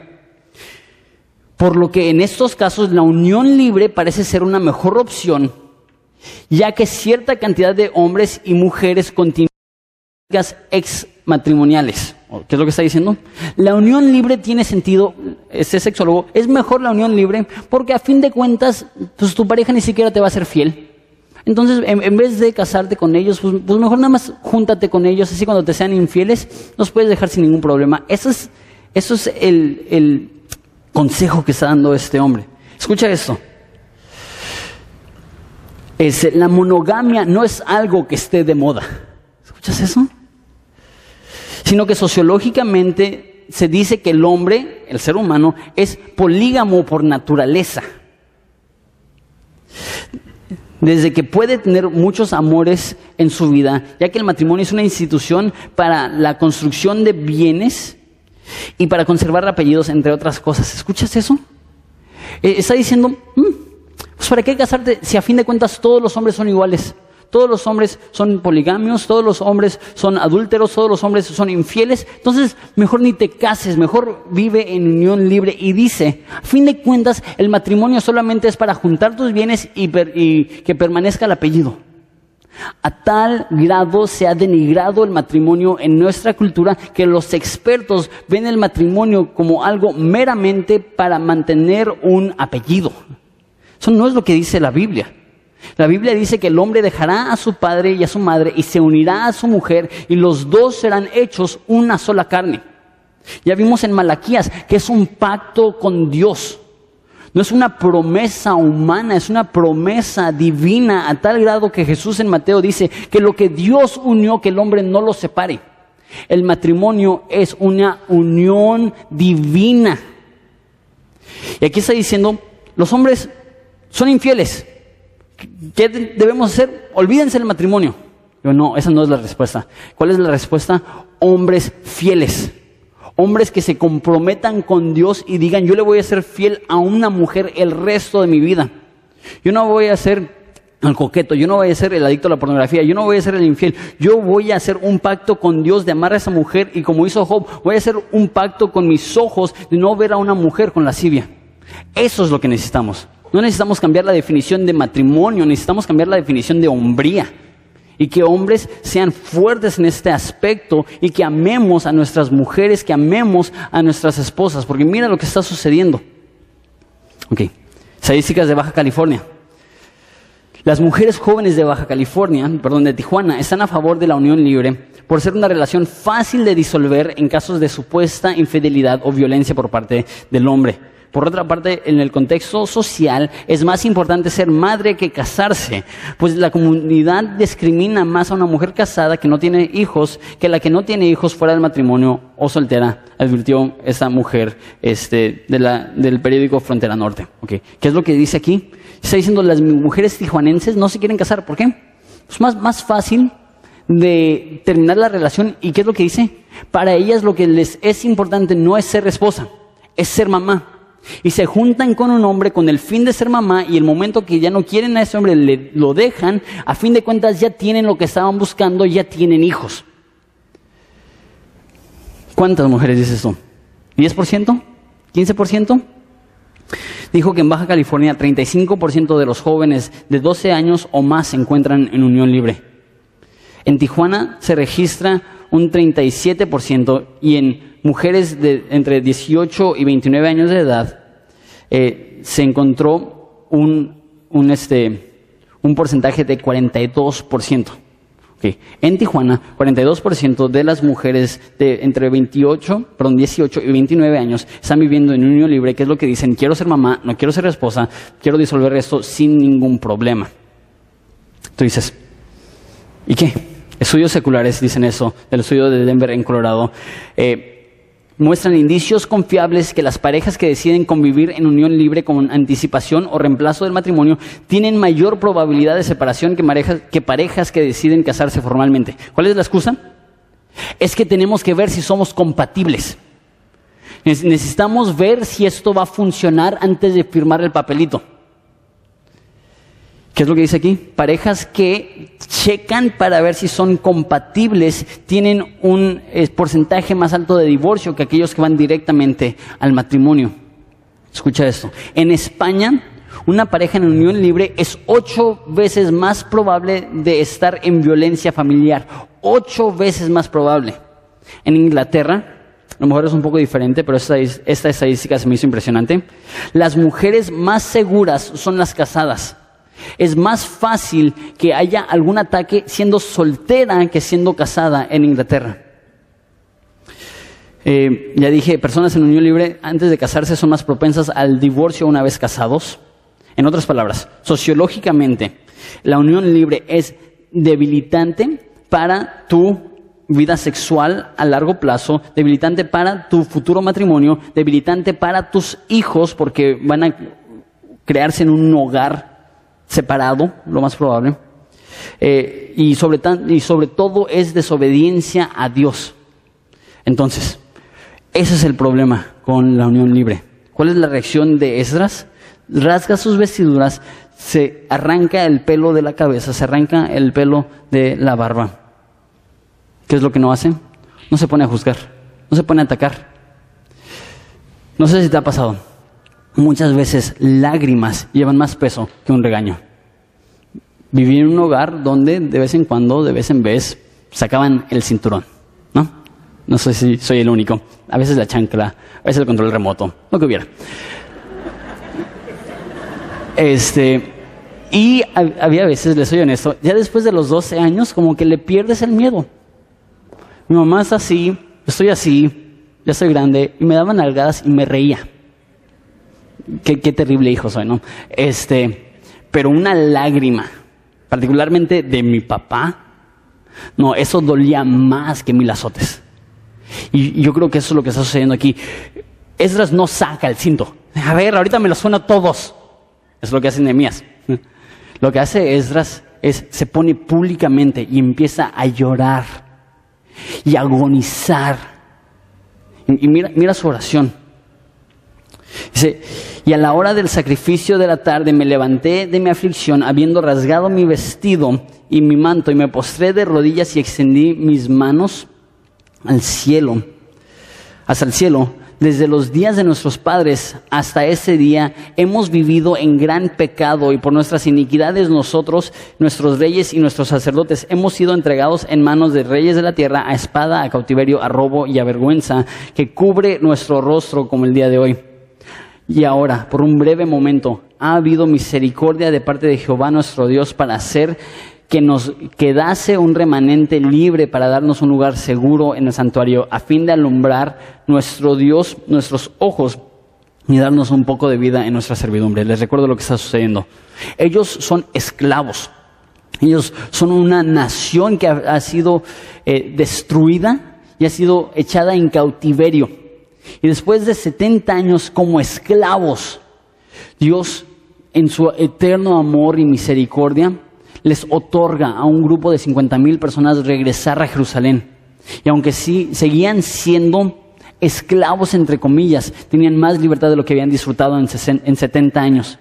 Por lo que en estos casos la unión libre parece ser una mejor opción, ya que cierta cantidad de hombres y mujeres continúan exmatrimoniales. ¿Qué es lo que está diciendo? La unión libre tiene sentido, ese sexólogo, es mejor la unión libre porque a fin de cuentas, pues tu pareja ni siquiera te va a ser fiel. Entonces, en, vez de casarte con ellos, pues, pues, mejor nada más júntate con ellos, así cuando te sean infieles, los puedes dejar sin ningún problema. Eso es, eso es el, el consejo que está dando este hombre. Escucha esto. Es, la monogamia no es algo que esté de moda. ¿Escuchas eso? Sino que sociológicamente se dice que el hombre, el ser humano, es polígamo por naturaleza desde que puede tener muchos amores en su vida, ya que el matrimonio es una institución para la construcción de bienes y para conservar apellidos, entre otras cosas. ¿Escuchas eso? Eh, está diciendo, mm, pues ¿para qué casarte si a fin de cuentas todos los hombres son iguales? Todos los hombres son poligamios, todos los hombres son adúlteros, todos los hombres son infieles, entonces mejor ni te cases, mejor vive en unión libre. Y dice, a fin de cuentas, el matrimonio solamente es para juntar tus bienes y, que permanezca el apellido. A tal grado se ha denigrado el matrimonio en nuestra cultura que los expertos ven el matrimonio como algo meramente para mantener un apellido. Eso no es lo que dice la Biblia. La Biblia dice que el hombre dejará a su padre y a su madre y se unirá a su mujer y los dos serán hechos una sola carne. Ya vimos en Malaquías que es un pacto con Dios. No es una promesa humana, es una promesa divina a tal grado que Jesús en Mateo dice que lo que Dios unió, que el hombre no lo separe. El matrimonio es una unión divina. Y aquí está diciendo, los hombres son infieles. ¿Qué debemos hacer? Olvídense del matrimonio. Yo no, esa no es la respuesta. ¿Cuál es la respuesta? Hombres fieles. Hombres que se comprometan con Dios y digan, yo le voy a ser fiel a una mujer el resto de mi vida. Yo no voy a ser el coqueto, yo no voy a ser el adicto a la pornografía, yo no voy a ser el infiel, yo voy a hacer un pacto con Dios de amar a esa mujer y como hizo Job, voy a hacer un pacto con mis ojos de no ver a una mujer con lascivia. Eso es lo que necesitamos. No necesitamos cambiar la definición de matrimonio, necesitamos cambiar la definición de hombría y que hombres sean fuertes en este aspecto y que amemos a nuestras mujeres, que amemos a nuestras esposas, porque mira lo que está sucediendo. Ok, estadísticas de Baja California. Las mujeres jóvenes de Baja California, perdón, de Tijuana, están a favor de la unión libre por ser una relación fácil de disolver en casos de supuesta infidelidad o violencia por parte del hombre. Por otra parte, en el contexto social es más importante ser madre que casarse, pues la comunidad discrimina más a una mujer casada que no tiene hijos que la que no tiene hijos fuera del matrimonio o soltera, advirtió esa mujer este, del periódico Frontera Norte. ¿Qué es lo que dice aquí? Está diciendo las mujeres tijuanenses no se quieren casar. ¿Por qué? Es más, más fácil de terminar la relación. ¿Y qué es lo que dice? Para ellas lo que les es importante no es ser esposa, es ser mamá. Y se juntan con un hombre con el fin de ser mamá y el momento que ya no quieren a ese hombre le, lo dejan, a fin de cuentas ya tienen lo que estaban buscando, ya tienen hijos. ¿Cuántas mujeres dices eso? ¿10%? ¿15%? Dijo que en Baja California 35% de los jóvenes de 12 años o más se encuentran en unión libre. En Tijuana se registra un 37% y en mujeres de entre 18 y 29 años de edad, eh, se encontró un, un, este, un porcentaje de 42%. Okay. En Tijuana, 42% de las mujeres de entre 28, perdón, 18 y 29 años están viviendo en unión libre, que es lo que dicen, quiero ser mamá, no quiero ser esposa, quiero disolver esto sin ningún problema. Tú dices, ¿y qué? Estudios seculares dicen eso, del estudio de Denver en Colorado. Eh, muestran indicios confiables que las parejas que deciden convivir en unión libre con anticipación o reemplazo del matrimonio tienen mayor probabilidad de separación que parejas que, parejas que deciden casarse formalmente. ¿Cuál es la excusa? Es que tenemos que ver si somos compatibles. Necesitamos ver si esto va a funcionar antes de firmar el papelito. ¿Qué es lo que dice aquí? Parejas que checan para ver si son compatibles tienen un eh, porcentaje más alto de divorcio que aquellos que van directamente al matrimonio. Escucha esto. En España, una pareja en unión libre es ocho veces más probable de estar en violencia familiar. Ocho veces más probable. En Inglaterra, a lo mejor es un poco diferente, pero esta, esta estadística se me hizo impresionante. Las mujeres más seguras son las casadas. Es más fácil que haya algún ataque siendo soltera que siendo casada en Inglaterra. Eh, ya dije, personas en unión libre antes de casarse son más propensas al divorcio una vez casados. En otras palabras, sociológicamente, la unión libre es debilitante para tu vida sexual a largo plazo, debilitante para tu futuro matrimonio, debilitante para tus hijos porque van a crearse en un hogar separado, lo más probable. Eh, y, sobre y sobre todo es desobediencia a Dios. Entonces, ese es el problema con la unión libre. ¿Cuál es la reacción de Esdras? Rasga sus vestiduras, se arranca el pelo de la cabeza, se arranca el pelo de la barba. ¿Qué es lo que no hace? No se pone a juzgar, no se pone a atacar. No sé si te ha pasado muchas veces lágrimas llevan más peso que un regaño. Viví en un hogar donde de vez en cuando, de vez en vez, sacaban el cinturón, ¿no? No sé si soy el único. A veces la chancla, a veces el control remoto, lo que hubiera. Este, y había veces, les soy honesto, ya después de los 12 años, como que le pierdes el miedo. Mi mamá es así, estoy así, ya soy grande, y me daban nalgadas y me reía. Qué, terrible hijo soy, ¿no? Este, pero una lágrima, particularmente de mi papá, no, eso dolía más que mil azotes. Y yo creo que eso es lo que está sucediendo aquí. Esdras no saca el cinto. A ver, ahorita me lo suena todos. Es lo que hace Nehemías. Lo que hace Esdras es se pone públicamente y empieza a llorar y agonizar. Y, mira, mira su oración. Dice, y a la hora del sacrificio de la tarde me levanté de mi aflicción, habiendo rasgado mi vestido y mi manto, y me postré de rodillas y extendí mis manos al cielo, hasta el cielo. Desde los días de nuestros padres hasta ese día hemos vivido en gran pecado y por nuestras iniquidades nosotros, nuestros reyes y nuestros sacerdotes, hemos sido entregados en manos de reyes de la tierra a espada, a cautiverio, a robo y a vergüenza que cubre nuestro rostro como el día de hoy. Y ahora, por un breve momento, ha habido misericordia de parte de Jehová nuestro Dios para hacer que nos quedase un remanente libre para darnos un lugar seguro en el santuario, a fin de alumbrar nuestro Dios, nuestros ojos y darnos un poco de vida en nuestra servidumbre. Les recuerdo lo que está sucediendo. Ellos son esclavos. Ellos son una nación que ha, sido eh, destruida y ha sido echada en cautiverio. Y después de 70 años como esclavos, Dios en su eterno amor y misericordia les otorga a un grupo de 50 mil personas regresar a Jerusalén. Y aunque sí seguían siendo esclavos, entre comillas, tenían más libertad de lo que habían disfrutado en, en 70 años.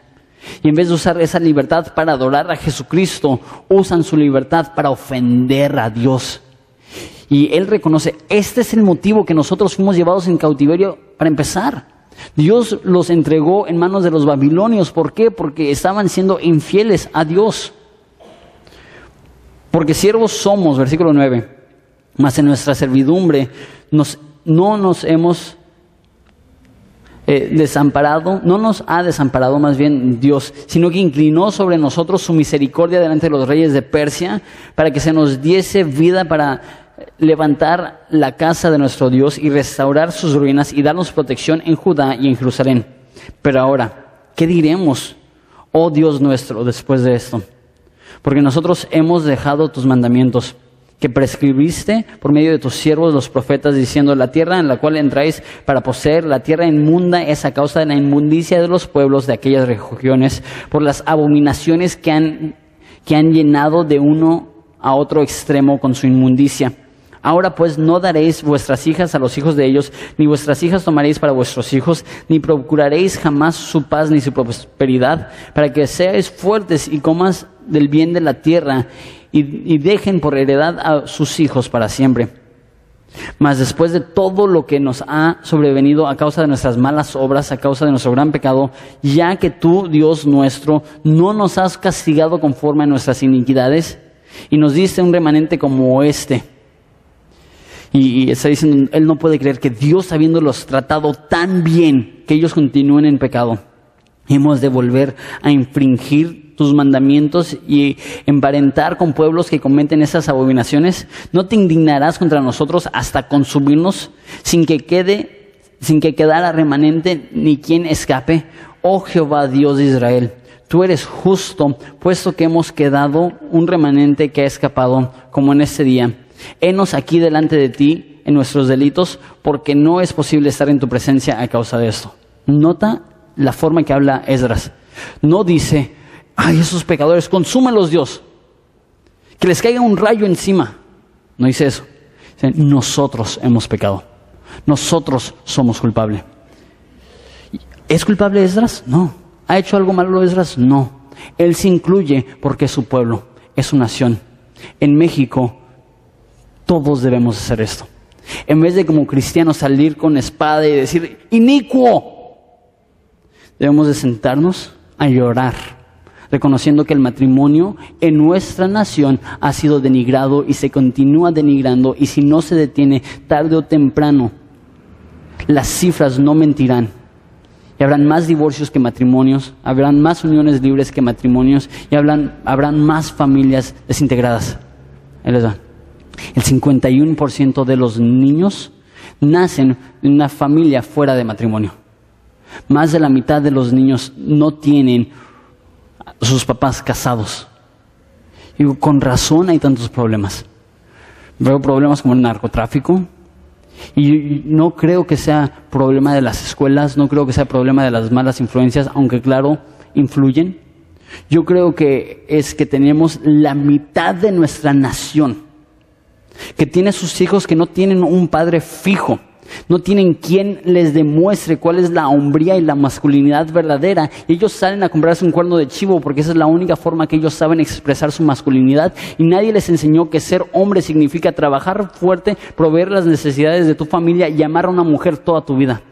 Y en vez de usar esa libertad para adorar a Jesucristo, usan su libertad para ofender a Dios. Y él reconoce, este es el motivo que nosotros fuimos llevados en cautiverio para empezar. Dios los entregó en manos de los babilonios. ¿Por qué? Porque estaban siendo infieles a Dios. Porque siervos somos, versículo 9, mas en nuestra servidumbre nos, no nos hemos eh, desamparado, no nos ha desamparado más bien Dios, sino que inclinó sobre nosotros su misericordia delante de los reyes de Persia, para que se nos diese vida para levantar la casa de nuestro Dios y restaurar sus ruinas y darnos protección en Judá y en Jerusalén. Pero ahora, ¿qué diremos, oh Dios nuestro, después de esto? porque nosotros hemos dejado tus mandamientos que prescribiste por medio de tus siervos los profetas, diciendo, la tierra en la cual entráis para poseer, la tierra inmunda es a causa de la inmundicia de los pueblos de aquellas regiones, por las abominaciones que han, que han llenado de uno a otro extremo con su inmundicia. Ahora pues no daréis vuestras hijas a los hijos de ellos, ni vuestras hijas tomaréis para vuestros hijos, ni procuraréis jamás su paz ni su prosperidad, para que seáis fuertes y comas del bien de la tierra y, y dejen por heredad a sus hijos para siempre. Mas después de todo lo que nos ha sobrevenido a causa de nuestras malas obras, a causa de nuestro gran pecado, ya que tú, Dios nuestro, no nos has castigado conforme a nuestras iniquidades y nos diste un remanente como este, y, está diciendo, él no puede creer que Dios habiéndolos tratado tan bien, que ellos continúen en pecado. Hemos de volver a infringir tus mandamientos y emparentar con pueblos que cometen esas abominaciones. No te indignarás contra nosotros hasta consumirnos sin que quede, sin que quedara remanente ni quien escape. Oh Jehová Dios de Israel, tú eres justo, puesto que hemos quedado un remanente que ha escapado, como en este día Henos aquí delante de ti en nuestros delitos, porque no es posible estar en tu presencia a causa de esto. Nota la forma que habla Esdras. No dice, ay, esos pecadores, consúmalos Dios. Que les caiga un rayo encima. No dice eso. Dice, nosotros hemos pecado. Nosotros somos culpables. ¿Es culpable Esdras? No. ¿Ha hecho algo malo Esdras? No. Él se incluye porque es su pueblo, es su nación. En México todos debemos hacer esto. En vez de como cristianos salir con espada y decir, inicuo, debemos de sentarnos a llorar, reconociendo que el matrimonio en nuestra nación ha sido denigrado y se continúa denigrando y si no se detiene tarde o temprano, las cifras no mentirán. Y habrán más divorcios que matrimonios, habrán más uniones libres que matrimonios y habrán, habrán más familias desintegradas. Ahí les va. El 51% de los niños nacen en una familia fuera de matrimonio. Más de la mitad de los niños no tienen sus papás casados. Y con razón hay tantos problemas. Veo problemas como el narcotráfico. Y no creo que sea problema de las escuelas, no creo que sea problema de las malas influencias, aunque claro, influyen. Yo creo que es que tenemos la mitad de nuestra nación que tiene sus hijos que no tienen un padre fijo, no tienen quien les demuestre cuál es la hombría y la masculinidad verdadera. Ellos salen a comprarse un cuerno de chivo porque esa es la única forma que ellos saben expresar su masculinidad. Y nadie les enseñó que ser hombre significa trabajar fuerte, proveer las necesidades de tu familia y amar a una mujer toda tu vida.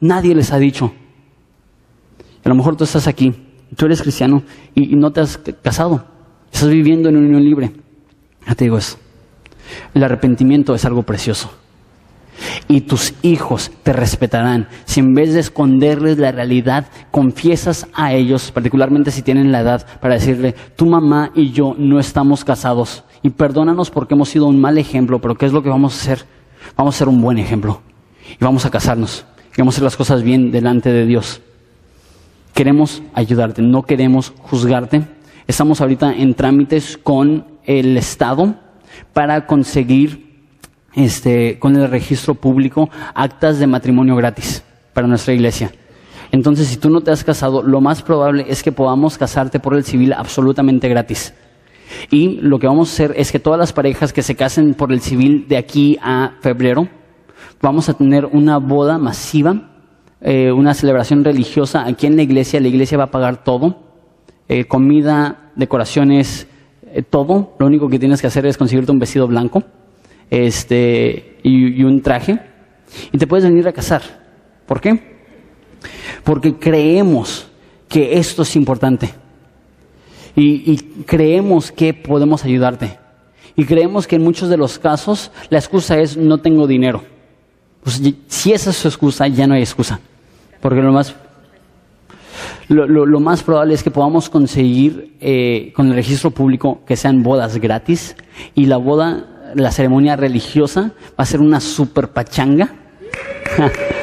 Nadie les ha dicho. A lo mejor tú estás aquí, tú eres cristiano y, no te has casado. Estás viviendo en unión libre. Ya te digo eso. El arrepentimiento es algo precioso. Y tus hijos te respetarán si en vez de esconderles la realidad, confiesas a ellos, particularmente si tienen la edad, para decirle, tu mamá y yo no estamos casados y perdónanos porque hemos sido un mal ejemplo, pero ¿qué es lo que vamos a hacer? Vamos a ser un buen ejemplo y vamos a casarnos y vamos a hacer las cosas bien delante de Dios. Queremos ayudarte, no queremos juzgarte. Estamos ahorita en trámites con el Estado para conseguir este, con el registro público actas de matrimonio gratis para nuestra iglesia. Entonces, si tú no te has casado, lo más probable es que podamos casarte por el civil absolutamente gratis. Y lo que vamos a hacer es que todas las parejas que se casen por el civil de aquí a febrero, vamos a tener una boda masiva, eh, una celebración religiosa aquí en la iglesia. La iglesia va a pagar todo, eh, comida, decoraciones, eh, todo. Lo único que tienes que hacer es conseguirte un vestido blanco este, y, un traje, y te puedes venir a casar. ¿Por qué? Porque creemos que esto es importante. Y, creemos que podemos ayudarte. Y creemos que en muchos de los casos la excusa es no tengo dinero. Pues, si esa es su excusa, ya no hay excusa. Porque lo más, lo, más probable es que podamos conseguir eh, con el registro público que sean bodas gratis y la boda la ceremonia religiosa va a ser una super pachanga. [LAUGHS]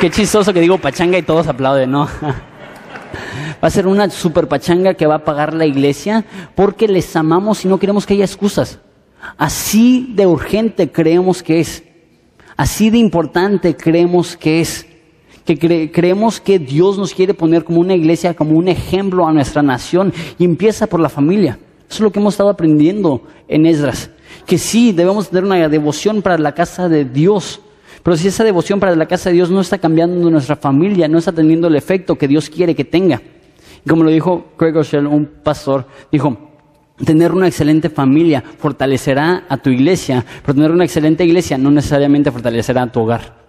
qué, chistoso que digo pachanga y todos aplauden, ¿no? [LAUGHS] Va a ser una super pachanga que va a pagar la iglesia porque les amamos y no queremos que haya excusas. Así de urgente creemos que es. Así de importante creemos que es que creemos que Dios nos quiere poner como una iglesia, como un ejemplo a nuestra nación y empieza por la familia. Eso es lo que hemos estado aprendiendo en Esdras. Que sí, debemos tener una devoción para la casa de Dios. Pero si esa devoción para la casa de Dios no está cambiando nuestra familia, no está teniendo el efecto que Dios quiere que tenga. como lo dijo Craig Rochelle, un pastor, dijo, tener una excelente familia fortalecerá a tu iglesia, pero tener una excelente iglesia no necesariamente fortalecerá a tu hogar.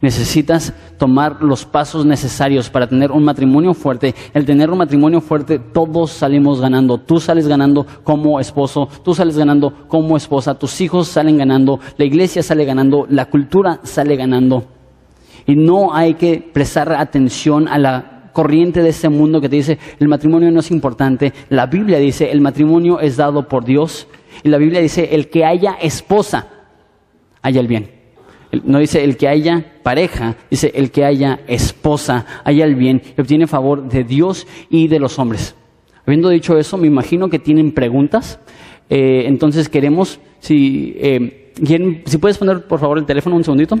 Necesitas tomar los pasos necesarios para tener un matrimonio fuerte. El tener un matrimonio fuerte, todos salimos ganando. Tú sales ganando como esposo, tú sales ganando como esposa, tus hijos salen ganando, la iglesia sale ganando, la cultura sale ganando. Y no hay que prestar atención a la corriente de este mundo que te dice el matrimonio no es importante. La Biblia dice el matrimonio es dado por Dios. Y la Biblia dice el que haya esposa, haya el bien. No dice el que haya pareja, dice el que haya esposa, haya el bien y obtiene favor de Dios y de los hombres. Habiendo dicho eso, me imagino que tienen preguntas. Eh, entonces queremos, si, eh, si puedes poner por favor el teléfono un segundito,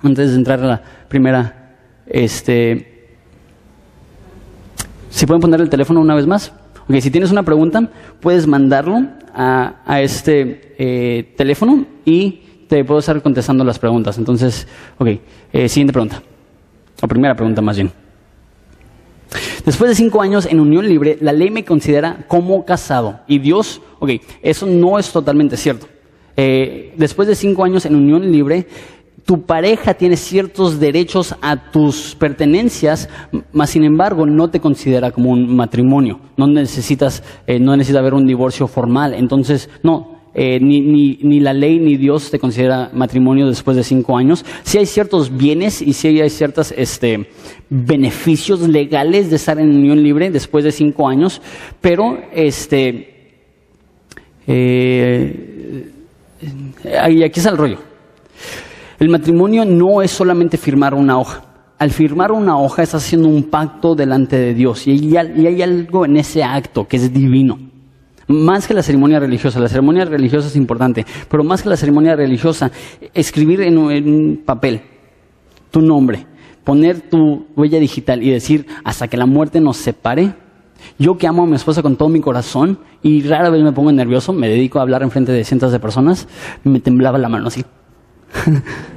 antes de entrar a la primera, este, si pueden poner el teléfono una vez más. Okay, si tienes una pregunta, puedes mandarlo a, este eh, teléfono y te puedo estar contestando las preguntas. Entonces, ok, eh, siguiente pregunta. O primera pregunta más bien. Después de cinco años en unión libre, la ley me considera como casado. Y Dios, ok, eso no es totalmente cierto. Eh, después de cinco años en unión libre, tu pareja tiene ciertos derechos a tus pertenencias, mas sin embargo no te considera como un matrimonio. No necesitas, eh, no necesita haber un divorcio formal. Entonces, no, eh, ni, ni, ni, la ley ni Dios te considera matrimonio después de cinco años. Sí hay ciertos bienes y sí hay ciertos este, beneficios legales de estar en unión libre después de cinco años, pero este, eh, y aquí está el rollo. El matrimonio no es solamente firmar una hoja. Al firmar una hoja estás haciendo un pacto delante de Dios y hay algo en ese acto que es divino. Más que la ceremonia religiosa, la ceremonia religiosa es importante, pero más que la ceremonia religiosa, escribir en un papel tu nombre, poner tu huella digital y decir hasta que la muerte nos separe. Yo que amo a mi esposa con todo mi corazón y rara vez me pongo nervioso, me dedico a hablar en frente de cientos de personas, me temblaba la mano así. [LAUGHS]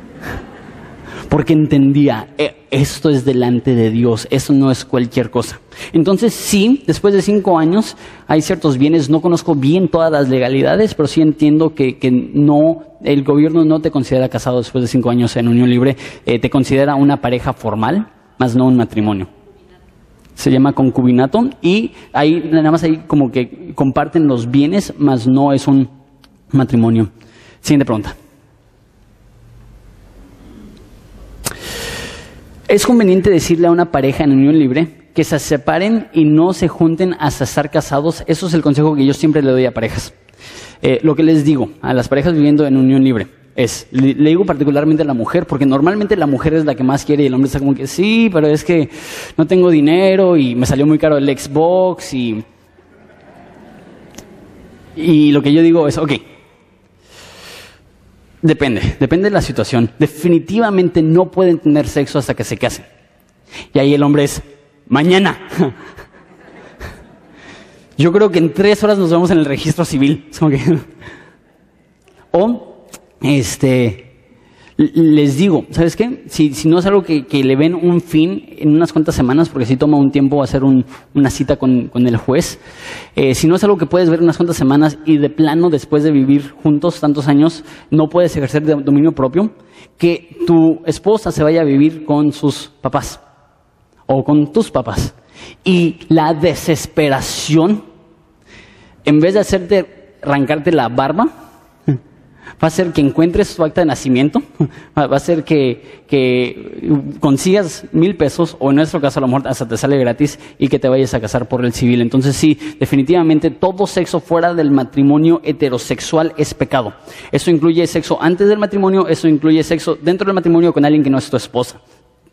porque entendía, eh, esto es delante de Dios, eso no es cualquier cosa. Entonces sí, después de cinco años hay ciertos bienes, no conozco bien todas las legalidades, pero sí entiendo que, no, el gobierno no te considera casado después de cinco años en unión libre, eh, te considera una pareja formal, más no un matrimonio. Se llama concubinato y ahí nada más ahí como que comparten los bienes, más no es un matrimonio. Siguiente pregunta. Es conveniente decirle a una pareja en unión libre que se separen y no se junten hasta estar casados. Eso es el consejo que yo siempre le doy a parejas. Eh, lo que les digo a las parejas viviendo en unión libre es, le, digo particularmente a la mujer, porque normalmente la mujer es la que más quiere y el hombre está como que, sí, pero es que no tengo dinero y me salió muy caro el Xbox y... Y lo que yo digo es, ok, Depende, depende de la situación. Definitivamente no pueden tener sexo hasta que se casen. Y ahí el hombre es, mañana. [LAUGHS] Yo creo que en tres horas nos vemos en el registro civil. [LAUGHS] o, este, les digo, ¿sabes qué? Si, no es algo que, le ven un fin en unas cuantas semanas, porque si toma un tiempo hacer una cita con, el juez, eh, si no es algo que puedes ver unas cuantas semanas y de plano después de vivir juntos tantos años no puedes ejercer dominio propio, que tu esposa se vaya a vivir con sus papás o con tus papás. Y la desesperación, en vez de hacerte arrancarte la barba, va a ser que encuentres tu acta de nacimiento, [LAUGHS] va a ser que, consigas mil pesos, o en nuestro caso a lo mejor hasta te sale gratis, y que te vayas a casar por el civil. Entonces sí, definitivamente todo sexo fuera del matrimonio heterosexual es pecado. Eso incluye sexo antes del matrimonio, eso incluye sexo dentro del matrimonio con alguien que no es tu esposa.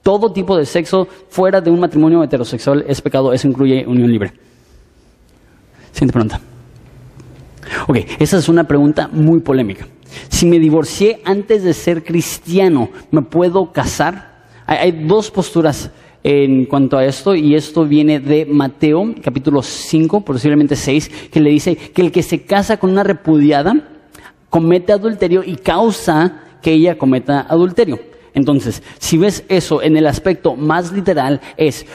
Todo tipo de sexo fuera de un matrimonio heterosexual es pecado, eso incluye unión libre. Siguiente pregunta. Ok, esa es una pregunta muy polémica. Si me divorcié antes de ser cristiano, ¿me puedo casar? Hay, dos posturas en cuanto a esto, y esto viene de Mateo, capítulo 5, posiblemente 6, que le dice que el que se casa con una repudiada comete adulterio y causa que ella cometa adulterio. Entonces, si ves eso en el aspecto más literal, es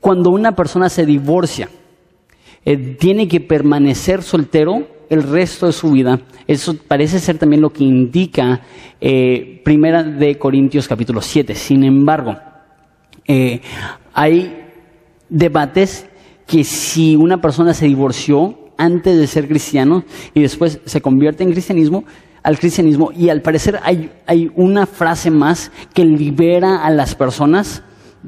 cuando una persona se divorcia, eh, tiene que permanecer soltero el resto de su vida. Eso parece ser también lo que indica eh, Primera de Corintios capítulo 7. Sin embargo, eh, hay debates que si una persona se divorció antes de ser cristiano y después se convierte en cristianismo, al cristianismo, y al parecer hay, hay una frase más que libera a las personas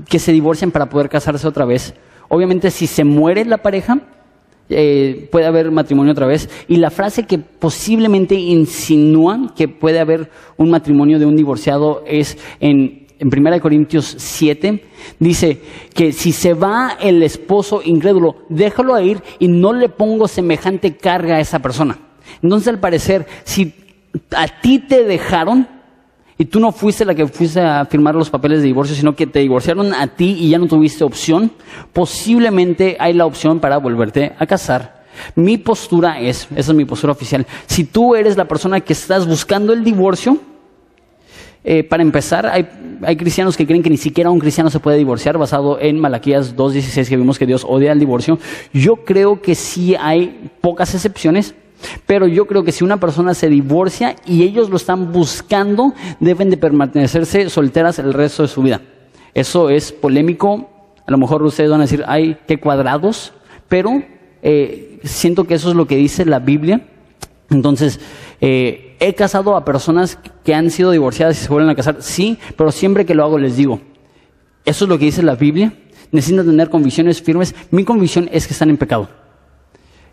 que se divorcian para poder casarse otra vez. Obviamente, si se muere la pareja, eh, puede haber matrimonio otra vez. Y la frase que posiblemente insinúa que puede haber un matrimonio de un divorciado es en, en 1 Corintios 7, dice que si se va el esposo incrédulo, déjalo ir y no le pongo semejante carga a esa persona. Entonces, al parecer, si a ti te dejaron, y tú no fuiste la que fuiste a firmar los papeles de divorcio, sino que te divorciaron a ti y ya no tuviste opción, posiblemente hay la opción para volverte a casar. Mi postura es, esa es mi postura oficial, si tú eres la persona que estás buscando el divorcio, eh, para empezar, hay, hay, cristianos que creen que ni siquiera un cristiano se puede divorciar, basado en Malaquías 2.16, que vimos que Dios odia el divorcio. Yo creo que sí hay pocas excepciones, pero yo creo que si una persona se divorcia y ellos lo están buscando, deben de permanecerse solteras el resto de su vida. Eso es polémico. A lo mejor ustedes van a decir, ay, qué cuadrados. Pero eh, siento que eso es lo que dice la Biblia. Entonces, eh, he casado a personas que han sido divorciadas y se vuelven a casar, sí, pero siempre que lo hago les digo, eso es lo que dice la Biblia, necesitan tener convicciones firmes, mi convicción es que están en pecado.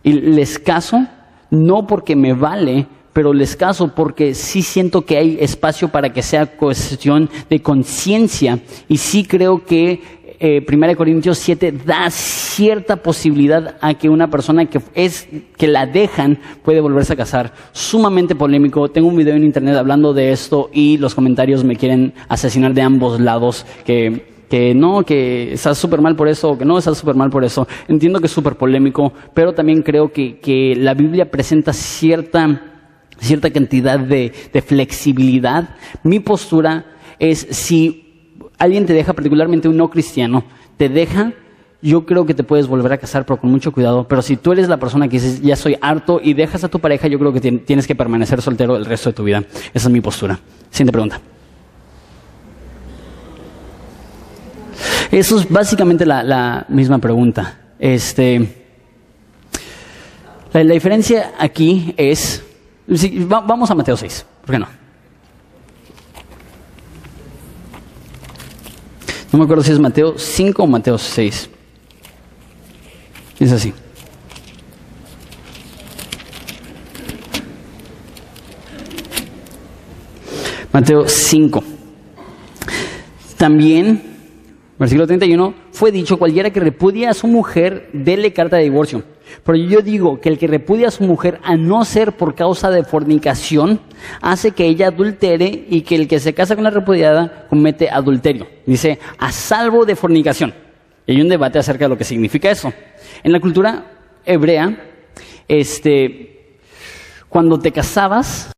Y les caso no porque me vale, pero les caso porque sí siento que hay espacio para que sea cuestión de conciencia y sí creo que eh, 1 Corintios 7 da cierta posibilidad a que una persona que es que la dejan puede volverse a casar. Sumamente polémico. Tengo un video en internet hablando de esto y los comentarios me quieren asesinar de ambos lados. Que, que no, que estás súper mal por eso, que no estás súper mal por eso. Entiendo que es súper polémico, pero también creo que, que la Biblia presenta cierta, cierta cantidad de, de flexibilidad. Mi postura es si alguien te deja, particularmente un no cristiano, te deja, yo creo que te puedes volver a casar, pero con mucho cuidado. Pero si tú eres la persona que dices, ya soy harto y dejas a tu pareja, yo creo que tienes que permanecer soltero el resto de tu vida. Esa es mi postura. Siguiente pregunta. Eso es básicamente la, misma pregunta. Este, la, diferencia aquí es, vamos a Mateo 6, ¿por qué no? No me acuerdo si es Mateo 5 o Mateo 6. Es así. Mateo 5. También, versículo 31, fue dicho, cualquiera que repudia a su mujer, dele carta de divorcio. Pero yo digo que el que repudia a su mujer a no ser por causa de fornicación, hace que ella adultere y que el que se casa con la repudiada comete adulterio. Dice, a salvo de fornicación. Y hay un debate acerca de lo que significa eso. En la cultura hebrea, este, cuando te casabas,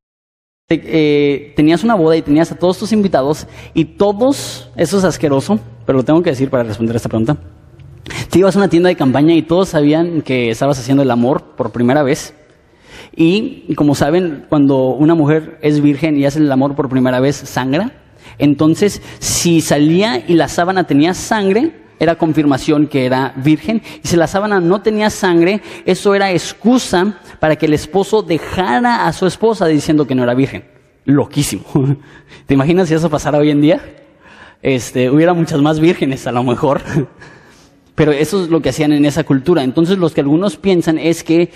eh, tenías una boda y tenías a todos tus invitados y todos, eso es asqueroso, pero lo tengo que decir para responder a esta pregunta te ibas a una tienda de campaña y todos sabían que estabas haciendo el amor por primera vez. Y como saben, cuando una mujer es virgen y hace el amor por primera vez, sangra. Entonces, si salía y la sábana tenía sangre, era confirmación que era virgen. Y si la sábana no tenía sangre, eso era excusa para que el esposo dejara a su esposa diciendo que no era virgen. Loquísimo. [LAUGHS] ¿Te imaginas si eso pasara hoy en día? Este, hubiera muchas más vírgenes a lo mejor. [LAUGHS] Pero eso es lo que hacían en esa cultura. Entonces lo que algunos piensan es que,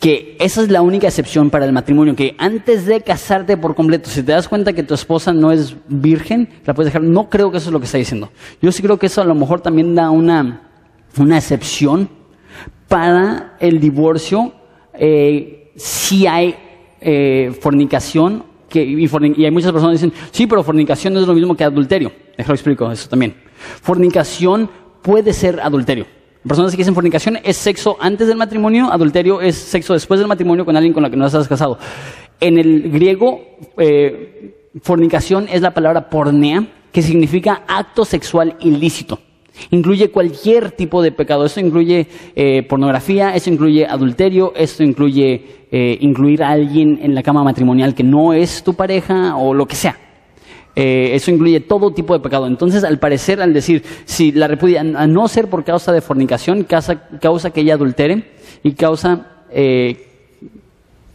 que esa es la única excepción para el matrimonio, que antes de casarte por completo, si te das cuenta que tu esposa no es virgen, la puedes dejar. No creo que eso es lo que está diciendo. Yo sí creo que eso a lo mejor también da una, una excepción para el divorcio eh, si hay eh, fornicación que, y, hay muchas personas que dicen, sí, pero fornicación no es lo mismo que adulterio. Déjalo explico eso también. Fornicación puede ser adulterio. Personas que dicen fornicación es sexo antes del matrimonio, adulterio es sexo después del matrimonio con alguien con la que no estás casado. En el griego, eh, fornicación es la palabra pornea, que significa acto sexual ilícito. Incluye cualquier tipo de pecado. Eso incluye eh, pornografía, eso incluye adulterio, esto incluye eh, incluir a alguien en la cama matrimonial que no es tu pareja o lo que sea. Eh, eso incluye todo tipo de pecado. Entonces, al parecer, al decir, si la repudia, a no ser por causa de fornicación, causa, causa que ella adultere y causa eh,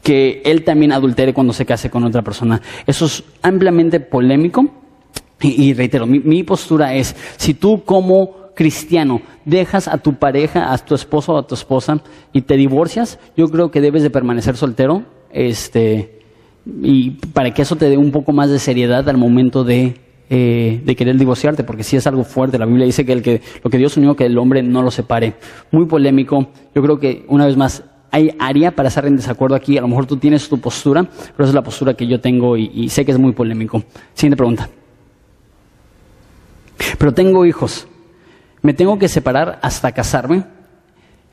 que él también adultere cuando se case con otra persona. Eso es ampliamente polémico. Y, reitero, mi, mi, postura es, si tú como cristiano dejas a tu pareja, a tu esposo o a tu esposa y te divorcias, yo creo que debes de permanecer soltero. Este, y para que eso te dé un poco más de seriedad al momento de, eh, de querer divorciarte, porque si es algo fuerte. La Biblia dice que, el que lo que Dios unió, que el hombre no lo separe. Muy polémico. Yo creo que, una vez más, hay área para estar en desacuerdo aquí. A lo mejor tú tienes tu postura, pero esa es la postura que yo tengo y, y sé que es muy polémico. Siguiente pregunta. Pero tengo hijos. ¿Me tengo que separar hasta casarme?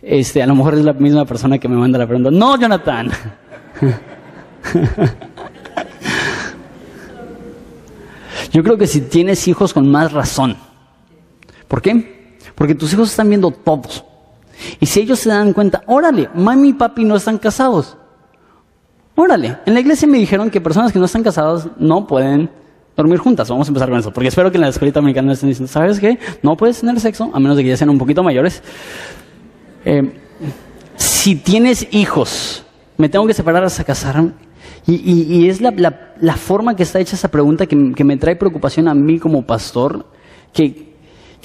Este, a lo mejor es la misma persona que me manda la pregunta. No, Jonathan. [LAUGHS] [LAUGHS] Yo creo que si tienes hijos con más razón. ¿Por qué? Porque tus hijos están viendo todos. Y si ellos se dan cuenta, órale, mami y papi no están casados. Órale, en la iglesia me dijeron que personas que no están casadas no pueden dormir juntas. Vamos a empezar con eso, porque espero que en la escuela americana estén diciendo, ¿sabes qué? No puedes tener sexo, a menos de que ya sean un poquito mayores. Eh, si tienes hijos me tengo que separar hasta casarme. Y, es la, forma que está hecha esa pregunta que, me trae preocupación a mí como pastor, que,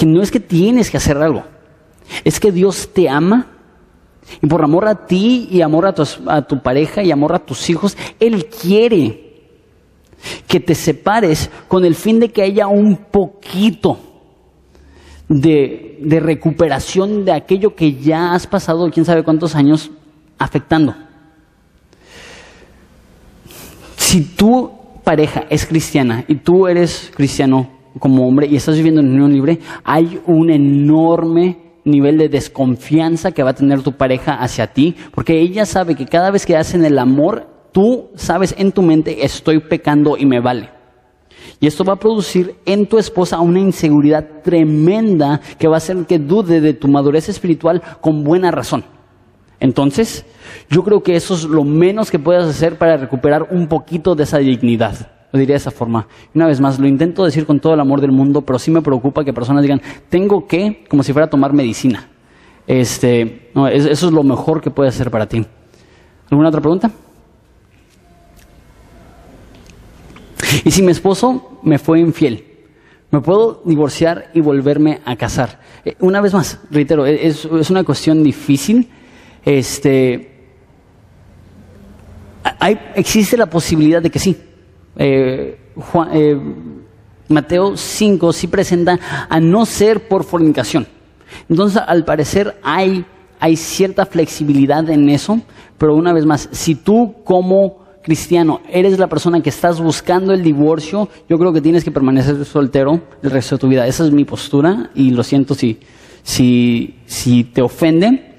no es que tienes que hacer algo, es que Dios te ama y por amor a ti y amor a tu, a tu pareja y amor a tus hijos, Él quiere que te separes con el fin de que haya un poquito de, de recuperación de aquello que ya has pasado quién sabe cuántos años afectando. Si tu pareja es cristiana y tú eres cristiano como hombre y estás viviendo en unión libre, hay un enorme nivel de desconfianza que va a tener tu pareja hacia ti, porque ella sabe que cada vez que hacen el amor, tú sabes en tu mente, estoy pecando y me vale. Y esto va a producir en tu esposa una inseguridad tremenda que va a hacer que dude de tu madurez espiritual con buena razón. Entonces, yo creo que eso es lo menos que puedes hacer para recuperar un poquito de esa dignidad. Lo diría de esa forma. Una vez más, lo intento decir con todo el amor del mundo, pero sí me preocupa que personas digan, tengo que, como si fuera a tomar medicina. Este, eso es lo mejor que puede hacer para ti. ¿Alguna otra pregunta? Y si mi esposo me fue infiel, me puedo divorciar y volverme a casar. Eh, una vez más, reitero, e, es, una cuestión difícil. Este, hay, existe la posibilidad de que sí. Eh, eh, Mateo 5 sí presenta a no ser por fornicación. Entonces, al parecer hay, cierta flexibilidad en eso, pero una vez más, si tú como cristiano eres la persona que estás buscando el divorcio, yo creo que tienes que permanecer soltero el resto de tu vida. Esa es mi postura y lo siento si, si, si te ofende.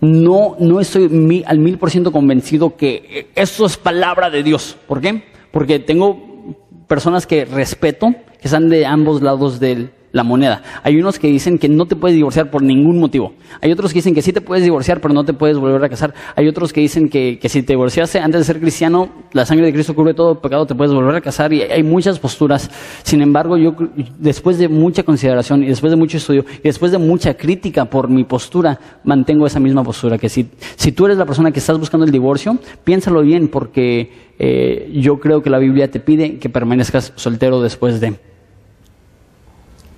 No, no estoy al mil por ciento convencido que eso es palabra de Dios. ¿Por qué? Porque tengo personas que respeto, que están de ambos lados del, la moneda. Hay unos que dicen que no te puedes divorciar por ningún motivo. Hay otros que dicen que sí te puedes divorciar, pero no te puedes volver a casar. Hay otros que dicen que, que si te divorciaste antes de ser cristiano, la sangre de Cristo cubre todo pecado, te puedes volver a casar. Y hay muchas posturas. Sin embargo, yo después de mucha consideración y después de mucho estudio y después de mucha crítica por mi postura, mantengo esa misma postura. Que si, si tú eres la persona que estás buscando el divorcio, piénsalo bien porque eh, yo creo que la Biblia te pide que permanezcas soltero después de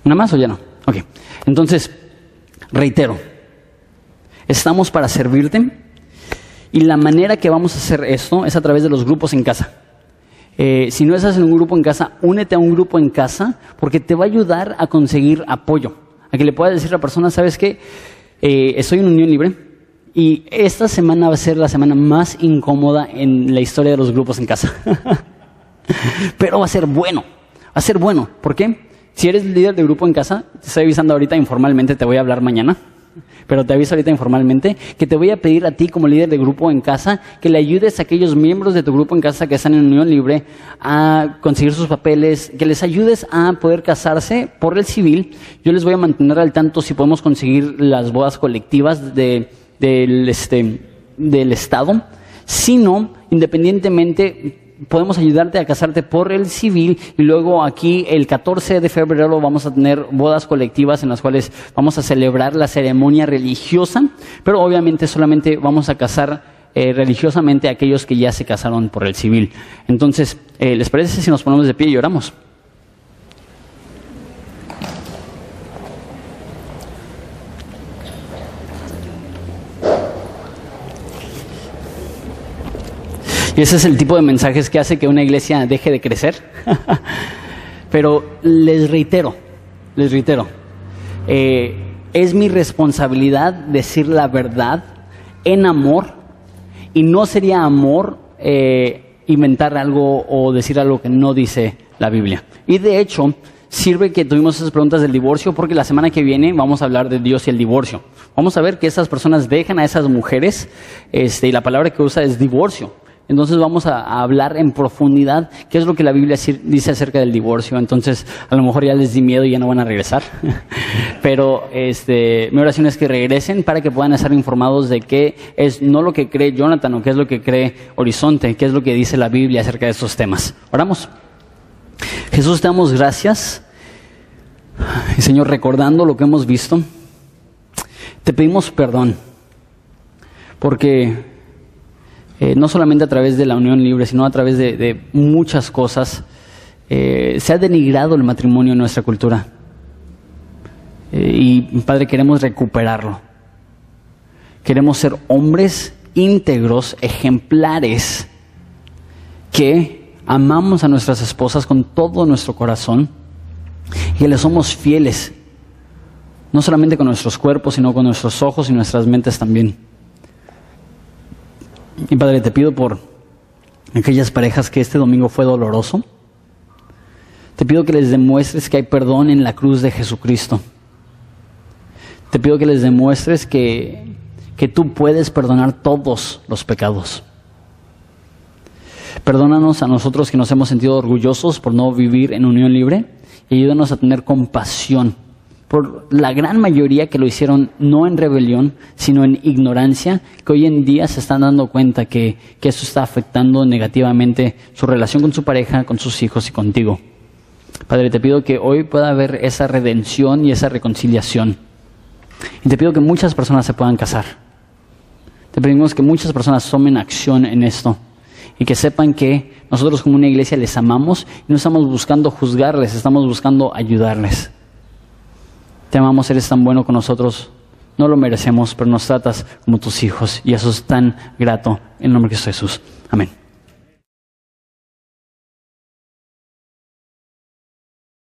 ¿Una más o ya no? Ok. Entonces, reitero, estamos para servirte y la manera que vamos a hacer esto es a través de los grupos en casa. Eh, si no estás en un grupo en casa, únete a un grupo en casa porque te va a ayudar a conseguir apoyo. A que le puedas decir a la persona, ¿sabes qué? Eh, estoy en unión libre y esta semana va a ser la semana más incómoda en la historia de los grupos en casa. [LAUGHS] Pero va a ser bueno, va a ser bueno. ¿Por qué? Si eres líder de grupo en casa, te estoy avisando ahorita informalmente, te voy a hablar mañana, pero te aviso ahorita informalmente que te voy a pedir a ti como líder de grupo en casa que le ayudes a aquellos miembros de tu grupo en casa que están en unión libre a conseguir sus papeles, que les ayudes a poder casarse por el civil. Yo les voy a mantener al tanto si podemos conseguir las bodas colectivas de, del, este, del Estado. Si no, independientemente, podemos ayudarte a casarte por el civil y luego aquí el 14 de febrero vamos a tener bodas colectivas en las cuales vamos a celebrar la ceremonia religiosa, pero obviamente solamente vamos a casar eh, religiosamente a aquellos que ya se casaron por el civil. Entonces, eh, ¿les parece si nos ponemos de pie y oramos? Y ese es el tipo de mensajes que hace que una iglesia deje de crecer. [LAUGHS] Pero les reitero, les reitero, eh, es mi responsabilidad decir la verdad en amor y no sería amor eh, inventar algo o decir algo que no dice la Biblia. Y de hecho, sirve que tuvimos esas preguntas del divorcio porque la semana que viene vamos a hablar de Dios y el divorcio. Vamos a ver que esas personas dejan a esas mujeres este, y la palabra que usa es divorcio. Entonces vamos a, hablar en profundidad qué es lo que la Biblia dice acerca del divorcio. Entonces a lo mejor ya les di miedo y ya no van a regresar. [LAUGHS] Pero este, mi oración es que regresen para que puedan estar informados de qué es no lo que cree Jonathan o qué es lo que cree Horizonte, qué es lo que dice la Biblia acerca de estos temas. Oramos. Jesús, te damos gracias. Señor, recordando lo que hemos visto, te pedimos perdón porque eh, no solamente a través de la unión libre, sino a través de, muchas cosas, eh, se ha denigrado el matrimonio en nuestra cultura. y Padre, queremos recuperarlo. Queremos ser hombres íntegros, ejemplares, que amamos a nuestras esposas con todo nuestro corazón y que le somos fieles, no solamente con nuestros cuerpos, sino con nuestros ojos y nuestras mentes también. Y Padre, te pido por aquellas parejas que este domingo fue doloroso. Te pido que les demuestres que hay perdón en la cruz de Jesucristo. Te pido que les demuestres que, que tú puedes perdonar todos los pecados. Perdónanos a nosotros que nos hemos sentido orgullosos por no vivir en unión libre y ayúdanos a tener compasión por la gran mayoría que lo hicieron no en rebelión, sino en ignorancia, que hoy en día se están dando cuenta que, eso está afectando negativamente su relación con su pareja, con sus hijos y contigo. Padre, te pido que hoy pueda haber esa redención y esa reconciliación. Y te pido que muchas personas se puedan casar. Te pedimos que muchas personas tomen acción en esto y que sepan que nosotros como una iglesia les amamos y no estamos buscando juzgarles, estamos buscando ayudarles. Te amamos, eres tan bueno con nosotros. No lo merecemos, pero nos tratas como tus hijos. Y eso es tan grato en el nombre de Jesús. Amén.